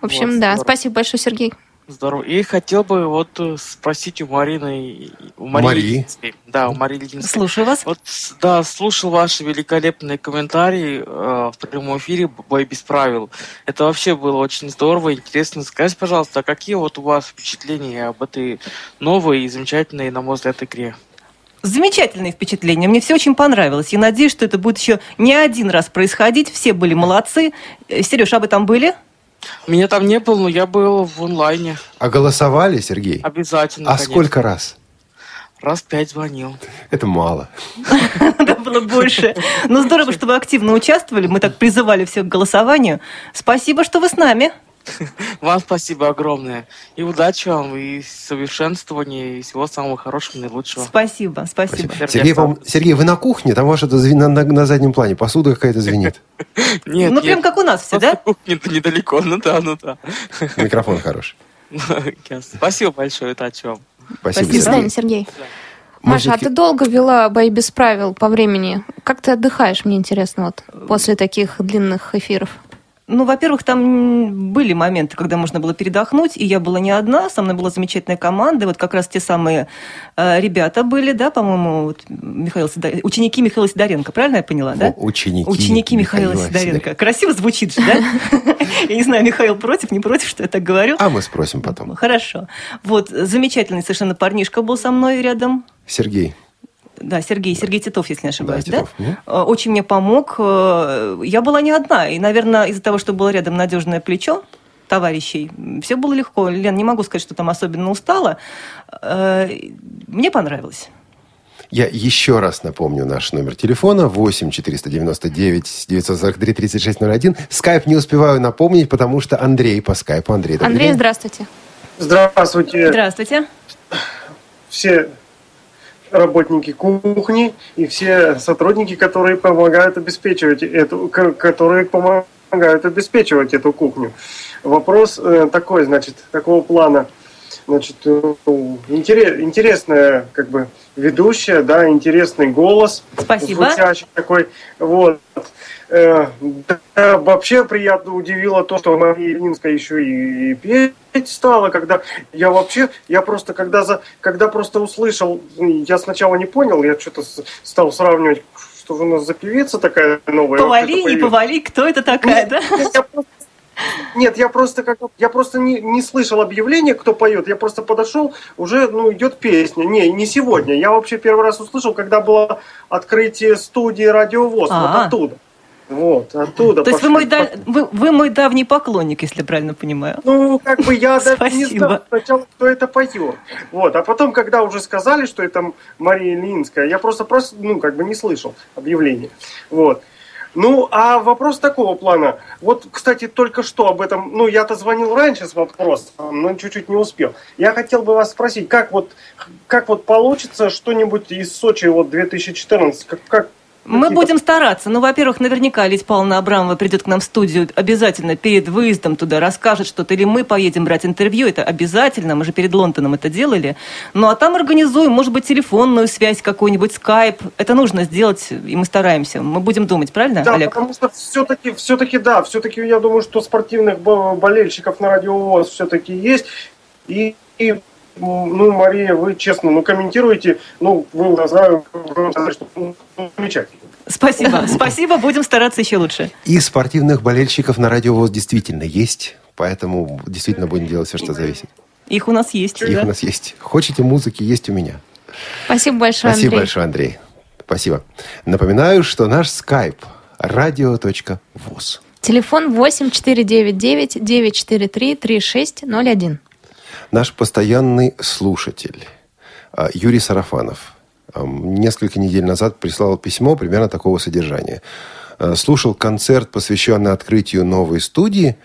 В общем, Вот, да, здорово. спасибо большое, Сергей. Здорово. И хотел бы вот э, спросить у Марины, у Марии Марии. Да, у Марии Ильинской. Слушаю вас. Вот, да, слушал ваши великолепные комментарии э, в прямом эфире «Бой без правил». Это вообще было очень здорово, интересно. Скажите, пожалуйста, а какие вот у вас впечатления об этой новой и замечательной, на мой взгляд, игре? Замечательные впечатления. Мне все очень понравилось. Я надеюсь, что это будет еще не один раз происходить. Все были молодцы. Э, Сереж, а вы там были? Меня там не было, но я был в онлайне. А голосовали, Сергей? Обязательно, А конечно. сколько раз? Раз пять звонил. Это мало. Да, было больше. Ну, здорово, что вы активно участвовали. Мы так призывали всех к голосованию. Спасибо, что вы с нами. Вам спасибо огромное. И удачи вам, и совершенствования, и всего самого хорошего, наилучшего. Спасибо, спасибо. Спасибо. Сергей, вам- Сергей, вы на кухне? Там ваше на, на- на заднем плане посуда какая-то звенит. Нет, Ну, нет, прям как у нас все, да? кухня-то недалеко, ну да, ну да. Микрофон хороший. Спасибо большое, вам. Спасибо, До Спасибо. Сергей. Сергей. Маша, а ты долго вела бои без правил по времени? Как ты отдыхаешь, мне интересно, вот после таких длинных эфиров? Ну, во-первых, там были моменты, когда можно было передохнуть, и я была не одна, со мной была замечательная команда, вот как раз те самые э, ребята были, да, по-моему, вот, Михаил Сидор- ученики Михаила Сидоренко, правильно я поняла, да? Ученики. Ученики Михаила, Михаила Сидоренко. Красиво звучит же, да? Я не знаю, Михаил против, не против, что я так говорю. А мы спросим потом. Хорошо. Вот, замечательный совершенно парнишка был со мной рядом. Сергей. Да, Сергей, Сергей Титов, если не ошибаюсь, да? Титов. Мгм. Э, Очень мне помог. Э, Я была не одна. И, наверное, из-за того, что было рядом надежное плечо товарищей, все было легко. Лен, не могу сказать, что там особенно устала. Э, Мне понравилось. Я еще раз напомню наш номер телефона 8 499 943 3601. Скайп не успеваю напомнить, потому что Андрей по скайпу. Андрей, Андрей, день. здравствуйте. Здравствуйте, Здравствуйте. все работники кухни и все сотрудники, которые помогают обеспечивать эту, ко- которые помогают обеспечивать эту кухню. Вопрос э, такой, значит, такого плана. Значит, э, интерес- интересная, как бы, ведущая, да, интересный голос. Спасибо. Звучащий такой, вот. Э, да, вообще приятно удивило то, что Мария Ильинская еще и петь стала, когда я вообще, я просто, когда, за, когда просто услышал, я сначала не понял, я что-то стал сравнивать, что же у нас за певица такая новая. Повали, вот не повали, кто это такая, да? Я просто- Нет, я просто как я просто не, не слышал объявления, кто поет. Я просто подошел, уже ну идет песня. Не, не сегодня. Я вообще первый раз услышал, когда было открытие студии Радиовоз. А. Вот оттуда. Вот, оттуда. То есть вы мой, даль- вы, вы мой давний поклонник, если правильно понимаю. Ну, как бы я даже не знал сначала, кто это поет. Вот, а потом, когда уже сказали, что это Мария Ильинская, я просто, просто, ну, как бы не слышал объявления. Вот. Ну, а вопрос такого плана. Вот, кстати, только что об этом, ну, я-то звонил раньше с вопросом, но чуть-чуть не успел. Я хотел бы вас спросить, как вот, как вот получится что-нибудь из Сочи вот 2014, как, как Мы будем стараться. Ну, во-первых, наверняка Лидия Павловна Абрамова придет к нам в студию обязательно перед выездом туда, расскажет что-то, или мы поедем брать интервью. Это обязательно, мы же перед Лондоном это делали. Ну, а там организуем, может быть, телефонную связь, какой-нибудь скайп. Это нужно сделать, и мы стараемся. Мы будем думать, правильно, Да, Олег? потому что все-таки, все-таки, да, все-таки я думаю, что спортивных бо- болельщиков на радио все-таки есть. И, и, ну, Мария, вы честно, ну, комментируете, ну, вы, сказали, что ну, замечательно. Спасибо. Спасибо, будем стараться еще лучше. И спортивных болельщиков на радио ВОЗ действительно есть. Поэтому действительно будем делать все, что зависит. Их у нас есть. Их да. у нас есть. Хотите музыки, есть у меня. Спасибо большое, Спасибо Андрей. большое, Андрей. Спасибо. Напоминаю, что наш скайп радио.воз. Телефон 8499-943-3601. Наш постоянный слушатель А, Юрий Сарафанов ам, несколько недель назад прислал письмо примерно такого содержания. А, Слушал концерт, посвященный открытию новой студии.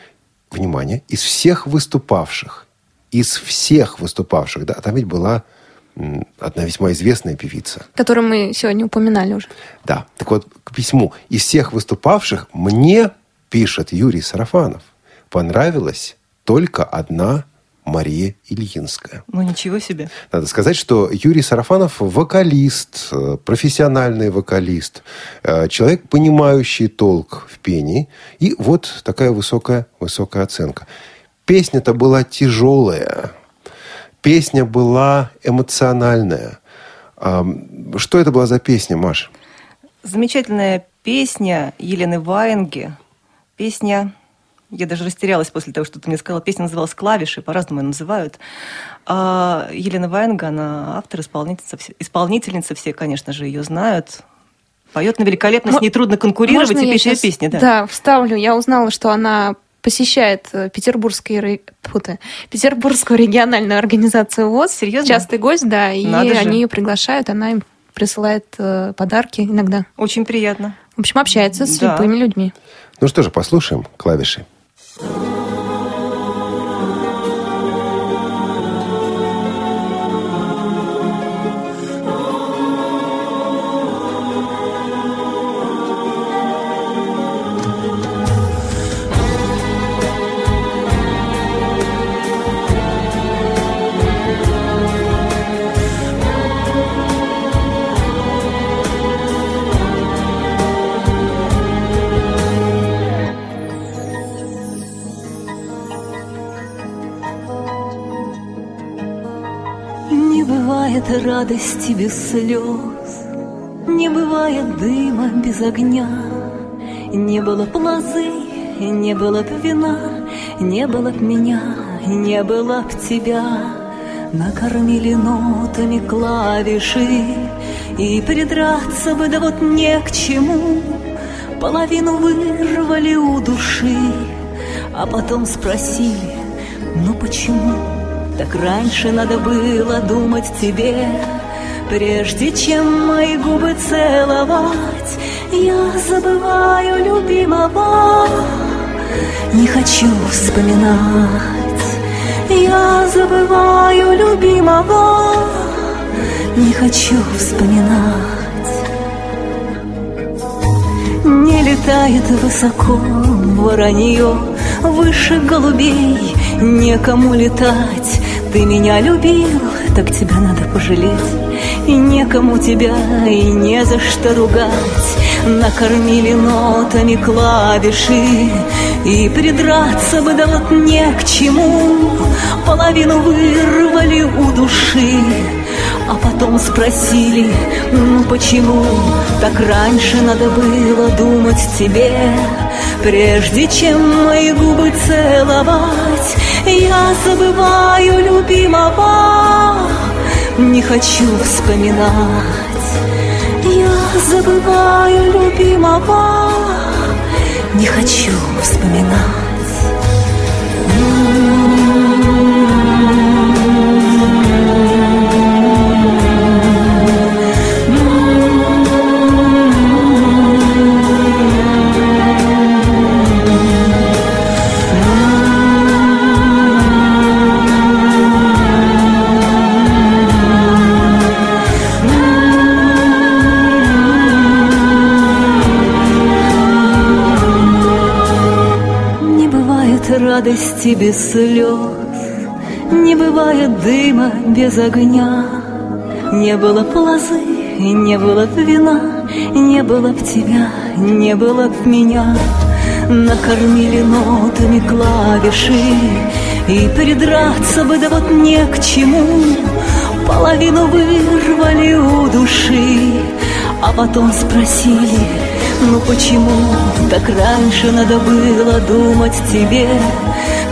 Внимание, из всех выступавших. Из всех выступавших. Да, там ведь была одна весьма известная певица. Который мы сегодня упоминали уже. Да. Так вот, к письму. Из всех выступавших мне, пишет Юрий Сарафанов, понравилась только одна Мария Ильинская. Ну, ничего себе. Надо сказать, что Юрий Сарафанов вокалист, э, профессиональный вокалист, э, человек, понимающий толк в пении. И вот такая высокая, высокая оценка. Песня-то была тяжелая. Песня была эмоциональная. Что это была за песня, Маш? Замечательная песня Елены Ваенги. Песня... Я даже растерялась после того, что ты мне сказала. Песня называлась «Клавиши», по-разному ее называют. А Елена Ваенга, она автор, исполнительница, все- исполнительница, все, конечно же, ее знают. Поет на великолепно, с Мо- ней трудно конкурировать, Можно и щас- песни, да. Да, вставлю. Я узнала, что она посещает э, петербургский, ре- тьфу ты, Петербургскую региональную организацию ВОЗ. Серьезно? Частый гость, да. И Надо же. они ее приглашают, она им присылает э, подарки иногда. Очень приятно. В общем, общается с Да. любыми людьми. Ну что же, послушаем клавиши. Не радости без слез, Не бывает дыма без огня, Не было б лозы, не было б вина, Не было б меня, не было б тебя. Накормили нотами клавиши, И придраться бы, да вот не к чему, Половину вырвали у души, А потом спросили, ну почему? Так раньше надо было думать тебе, Прежде чем мои губы целовать, Я забываю любимого, Не хочу вспоминать. Я забываю любимого, Не хочу вспоминать. Не летает высоко воронье Выше голубей. Некому летать. Ты меня любил, так тебя надо пожалеть. И некому тебя, и не за что ругать. Накормили нотами клавиши И придраться бы да вот не к чему. Половину вырвали у души а потом спросили, ну почему Так раньше надо было думать тебе Прежде чем мои губы целовать? Я забываю любимого Не хочу вспоминать. Я забываю любимого Не хочу вспоминать радости без слез, Не бывает дыма без огня. Не было б лозы, не было б вина, Не было б тебя, не было б меня. Накормили нотами клавиши, И придраться бы, да вот не к чему. Половину вырвали у души, А потом спросили, ну почему так раньше надо было думать тебе,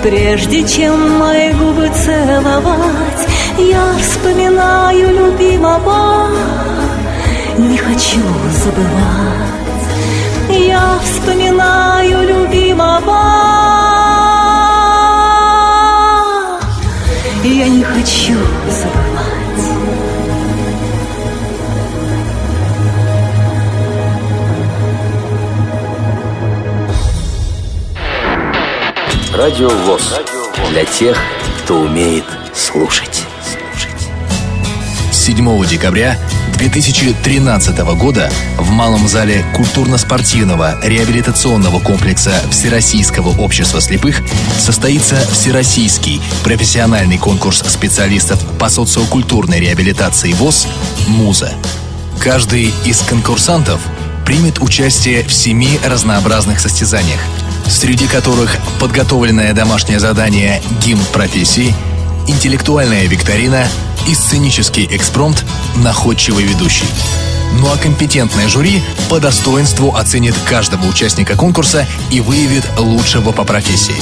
Прежде чем мои губы целовать, Я вспоминаю любимого, не хочу забывать. Я вспоминаю любимого, я не хочу забывать. Радио ВОЗ. Для тех, кто умеет слушать. 7 декабря 2013 года в Малом зале культурно-спортивного реабилитационного комплекса Всероссийского общества слепых состоится Всероссийский профессиональный конкурс специалистов по социокультурной реабилитации ВОЗ «Муза». Каждый из конкурсантов примет участие в семи разнообразных состязаниях, среди которых подготовленное домашнее задание «Гимн профессии», интеллектуальная викторина и сценический экспромт «Находчивый ведущий». Ну а компетентное жюри по достоинству оценит каждого участника конкурса и выявит лучшего по профессии.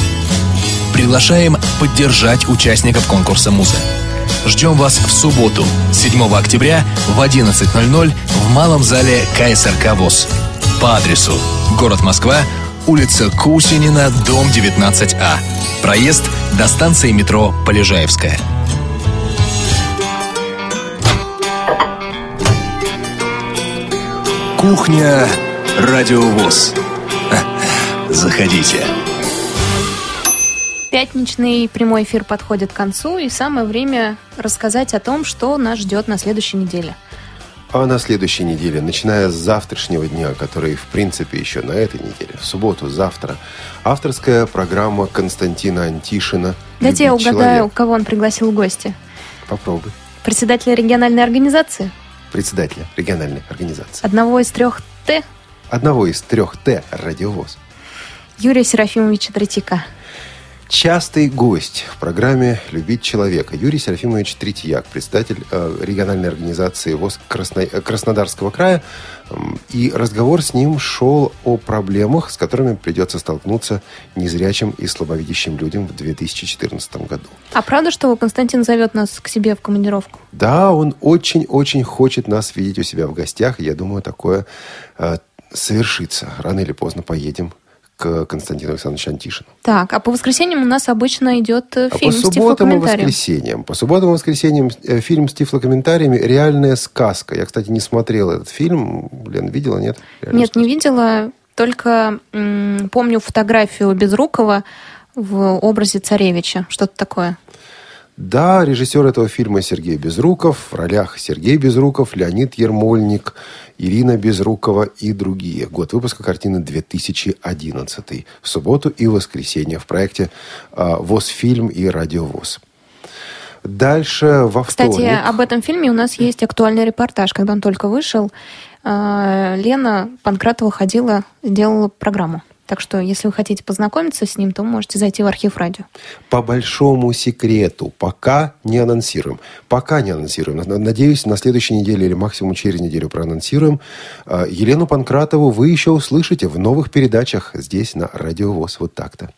Приглашаем поддержать участников конкурса «Муза». Ждем вас в субботу, 7 октября в 11.00 в Малом зале КСРК ВОЗ. По адресу город Москва, улица Кусинина, дом 19А. Проезд до станции метро Полежаевская. Кухня Радиовоз. Заходите. Пятничный прямой эфир подходит к концу, и самое время рассказать о том, что нас ждет на следующей неделе. А на следующей неделе, начиная с завтрашнего дня, который, в принципе, еще на этой неделе, в субботу, завтра, авторская программа Константина Антишина Дайте я «Любить угадаю, человека». кого он пригласил в гости. Попробуй. Председателя региональной организации, Председателя региональной организации. одного из трех Т, Одного из трех Т «Радиовоз». Юрия Серафимовича Третьяка. Частый гость в программе «Любить человека» Юрий Серафимович Третьяк, председатель э, региональной организации ВОЗ Красно- э, Краснодарского края. И разговор с ним шел о проблемах, с которыми придется столкнуться незрячим и слабовидящим людям в 2014 году. А правда, что Константин зовет нас к себе в командировку? Да, он очень-очень хочет нас видеть у себя в гостях. Я думаю, такое э, совершится. Рано или поздно поедем к Константину Александровичу Антишину. Так, а по воскресеньям у нас обычно идет э, А фильм по с субботам и воскресеньям. По субботам и воскресеньям э, фильм с тифлокомментариями «Реальная сказка». Я, кстати, не смотрел этот фильм. Лен, видела, нет? «Реальную Нет, не видела, только м, помню фотографию Безрукова в образе царевича. Что-то такое. Да, режиссер этого фильма Сергей Безруков, в ролях Сергей Безруков, Леонид Ермольник, Ирина Безрукова и другие. Год выпуска картины 2011. В субботу и воскресенье в проекте а, ВОЗ-фильм и Радиовоз. Дальше во Кстати, вторник. об этом фильме у нас есть актуальный репортаж. Когда он только вышел, э, Лена Панкратова ходила, делала программу. Так что, если вы хотите познакомиться с ним, то можете зайти в архив радио. По большому секрету, пока не анонсируем. Пока не анонсируем. Надеюсь, на следующей неделе или максимум через неделю проанонсируем. А, Елену Панкратову вы еще услышите в новых передачах здесь на Радио ВОЗ. Вот так-то.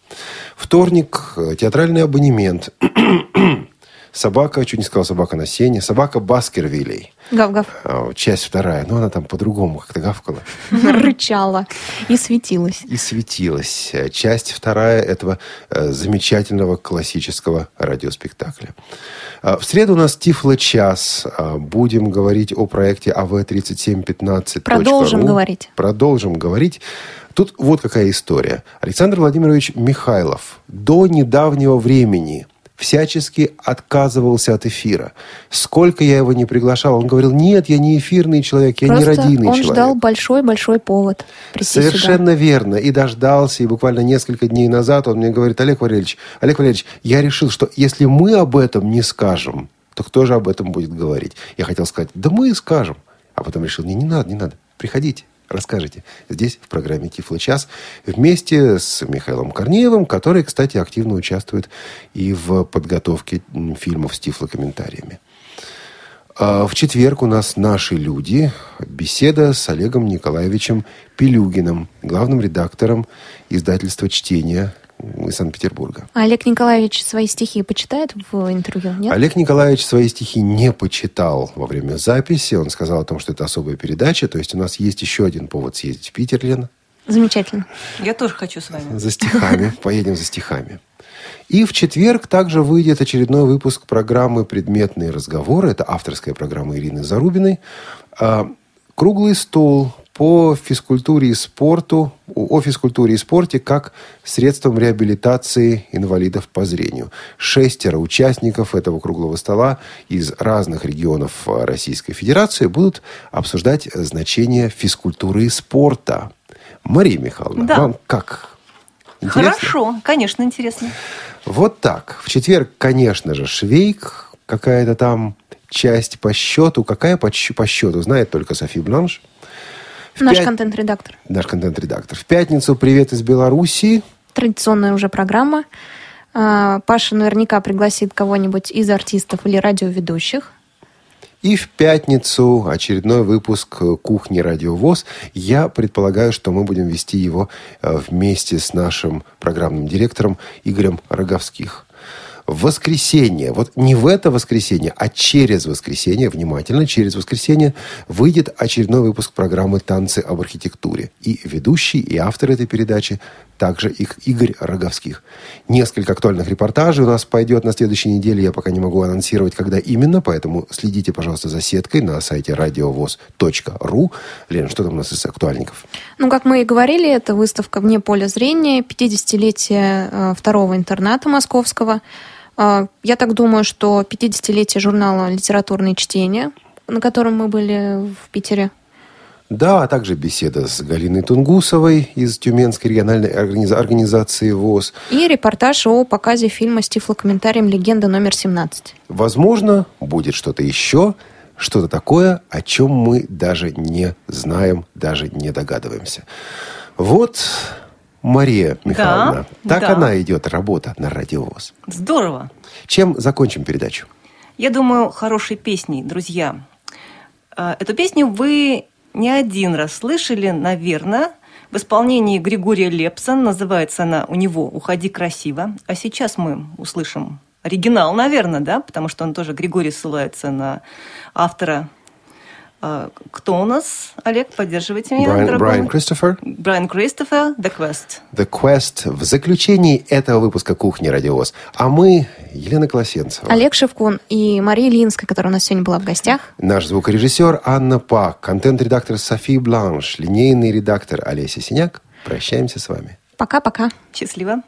Вторник. Театральный абонемент. Собака, чуть не сказал собака на сене. Собака Баскервилей. Гав-гав. А, Часть вторая. Но она там по-другому как-то гавкала. Рычала и светилась. и светилась. Э, Часть вторая этого э, замечательного классического радиоспектакля. А, В среду у нас Тифло-час. А, Будем говорить о проекте А АВ-3715. Продолжим говорить. Продолжим говорить. Тут вот какая история. Александр Владимирович Михайлов до недавнего времени всячески отказывался от эфира. Сколько я его не приглашал, он говорил, нет, я не эфирный человек, я не Просто радийный он человек. ждал большой-большой повод прийти сюда. Совершенно верно. И дождался. И буквально несколько дней назад он мне говорит, Олег Валерьевич, Олег Валерьевич, я решил, что если мы об этом не скажем, то кто же об этом будет говорить? Я хотел сказать, да мы и скажем. А потом решил, не, не надо, не надо. Приходите, расскажите. Здесь, в программе «Тифло час», вместе с Михаилом Корнеевым, который, кстати, активно участвует и в подготовке фильмов с тифлокомментариями. А В четверг у нас «Наши люди». Беседа с Олегом Николаевичем Пелюгиным, главным редактором издательства «Чтение» из Санкт-Петербурга. А Олег Николаевич свои стихи почитает в интервью, нет? Олег Николаевич свои стихи не почитал во время записи. Он сказал о том, что это особая передача. То есть у нас есть еще один повод съездить в Питер, Лена, Замечательно. Я тоже хочу с вами. за стихами. Поедем за стихами. И в четверг также выйдет очередной выпуск программы «Предметные разговоры». Это авторская программа Ирины Зарубиной. А, Круглый стол по физкультуре и спорту, о физкультуре и спорте как средством реабилитации инвалидов по зрению. Шестеро участников этого круглого стола из разных регионов Российской Федерации будут обсуждать значение физкультуры и спорта. Мария Михайловна, Да. вам как? Интересно? Хорошо, конечно, интересно. Вот так. В четверг, конечно же, Швейк, какая-то там часть по счету. Какая по счету, знает только Софи Бланш. Наш пят- контент-редактор. Наш контент-редактор. В пятницу «Привет из Белоруссии». Традиционная уже программа. А, Паша наверняка пригласит кого-нибудь из артистов или радиоведущих. И в пятницу очередной выпуск «Кухни Радиовоз». Я предполагаю, что мы будем вести его э, вместе с нашим программным директором Игорем Роговских. В воскресенье, вот не в это воскресенье, а через воскресенье, внимательно, через воскресенье выйдет очередной выпуск программы «Танцы об архитектуре». И ведущий, и автор этой передачи также их Игорь Роговских. Несколько актуальных репортажей у нас пойдет на следующей неделе. Я пока не могу анонсировать, когда именно, поэтому следите, пожалуйста, за сеткой на сайте радиовоз.ру. Лена, что там у нас из актуальников? Ну, как мы и говорили, это выставка «Вне поля зрения», 50-летие э, второго интерната московского. Э, Я так думаю, что 50-летие журнала «Литературные чтения», на котором мы были в Питере. Да, а также беседа с Галиной Тунгусовой из Тюменской региональной организа- организации ВОЗ. И репортаж о показе фильма с тифлокомментарием «Легенда номер 17». Возможно, будет что-то еще, что-то такое, о чем мы даже не знаем, даже не догадываемся. Вот, Мария Михайловна, так да. она идет, работа на радиовоз. Здорово. Чем закончим передачу? Я думаю, хорошей песней, друзья. А, Эту песню вы не один раз слышали, наверное, в исполнении Григория Лепса. Называется она у него «Уходи красиво». А сейчас мы услышим оригинал, наверное, да, потому что он тоже, Григорий, ссылается на автора. А, Кто у нас? Олег, поддерживайте меня, Брайан, Брайан. Кристофер, Брайан Кристофер, The Quest. The Quest в заключении этого выпуска «Кухни Радиовоз». А мы, Елена Колосенцева. Олег Шевкун и Мария Линская, которая у нас сегодня была в гостях. Наш звукорежиссер Анна Пак, контент-редактор Софи Бланш, линейный редактор Олеся Синяк. Прощаемся с вами. Пока-пока. Счастливо.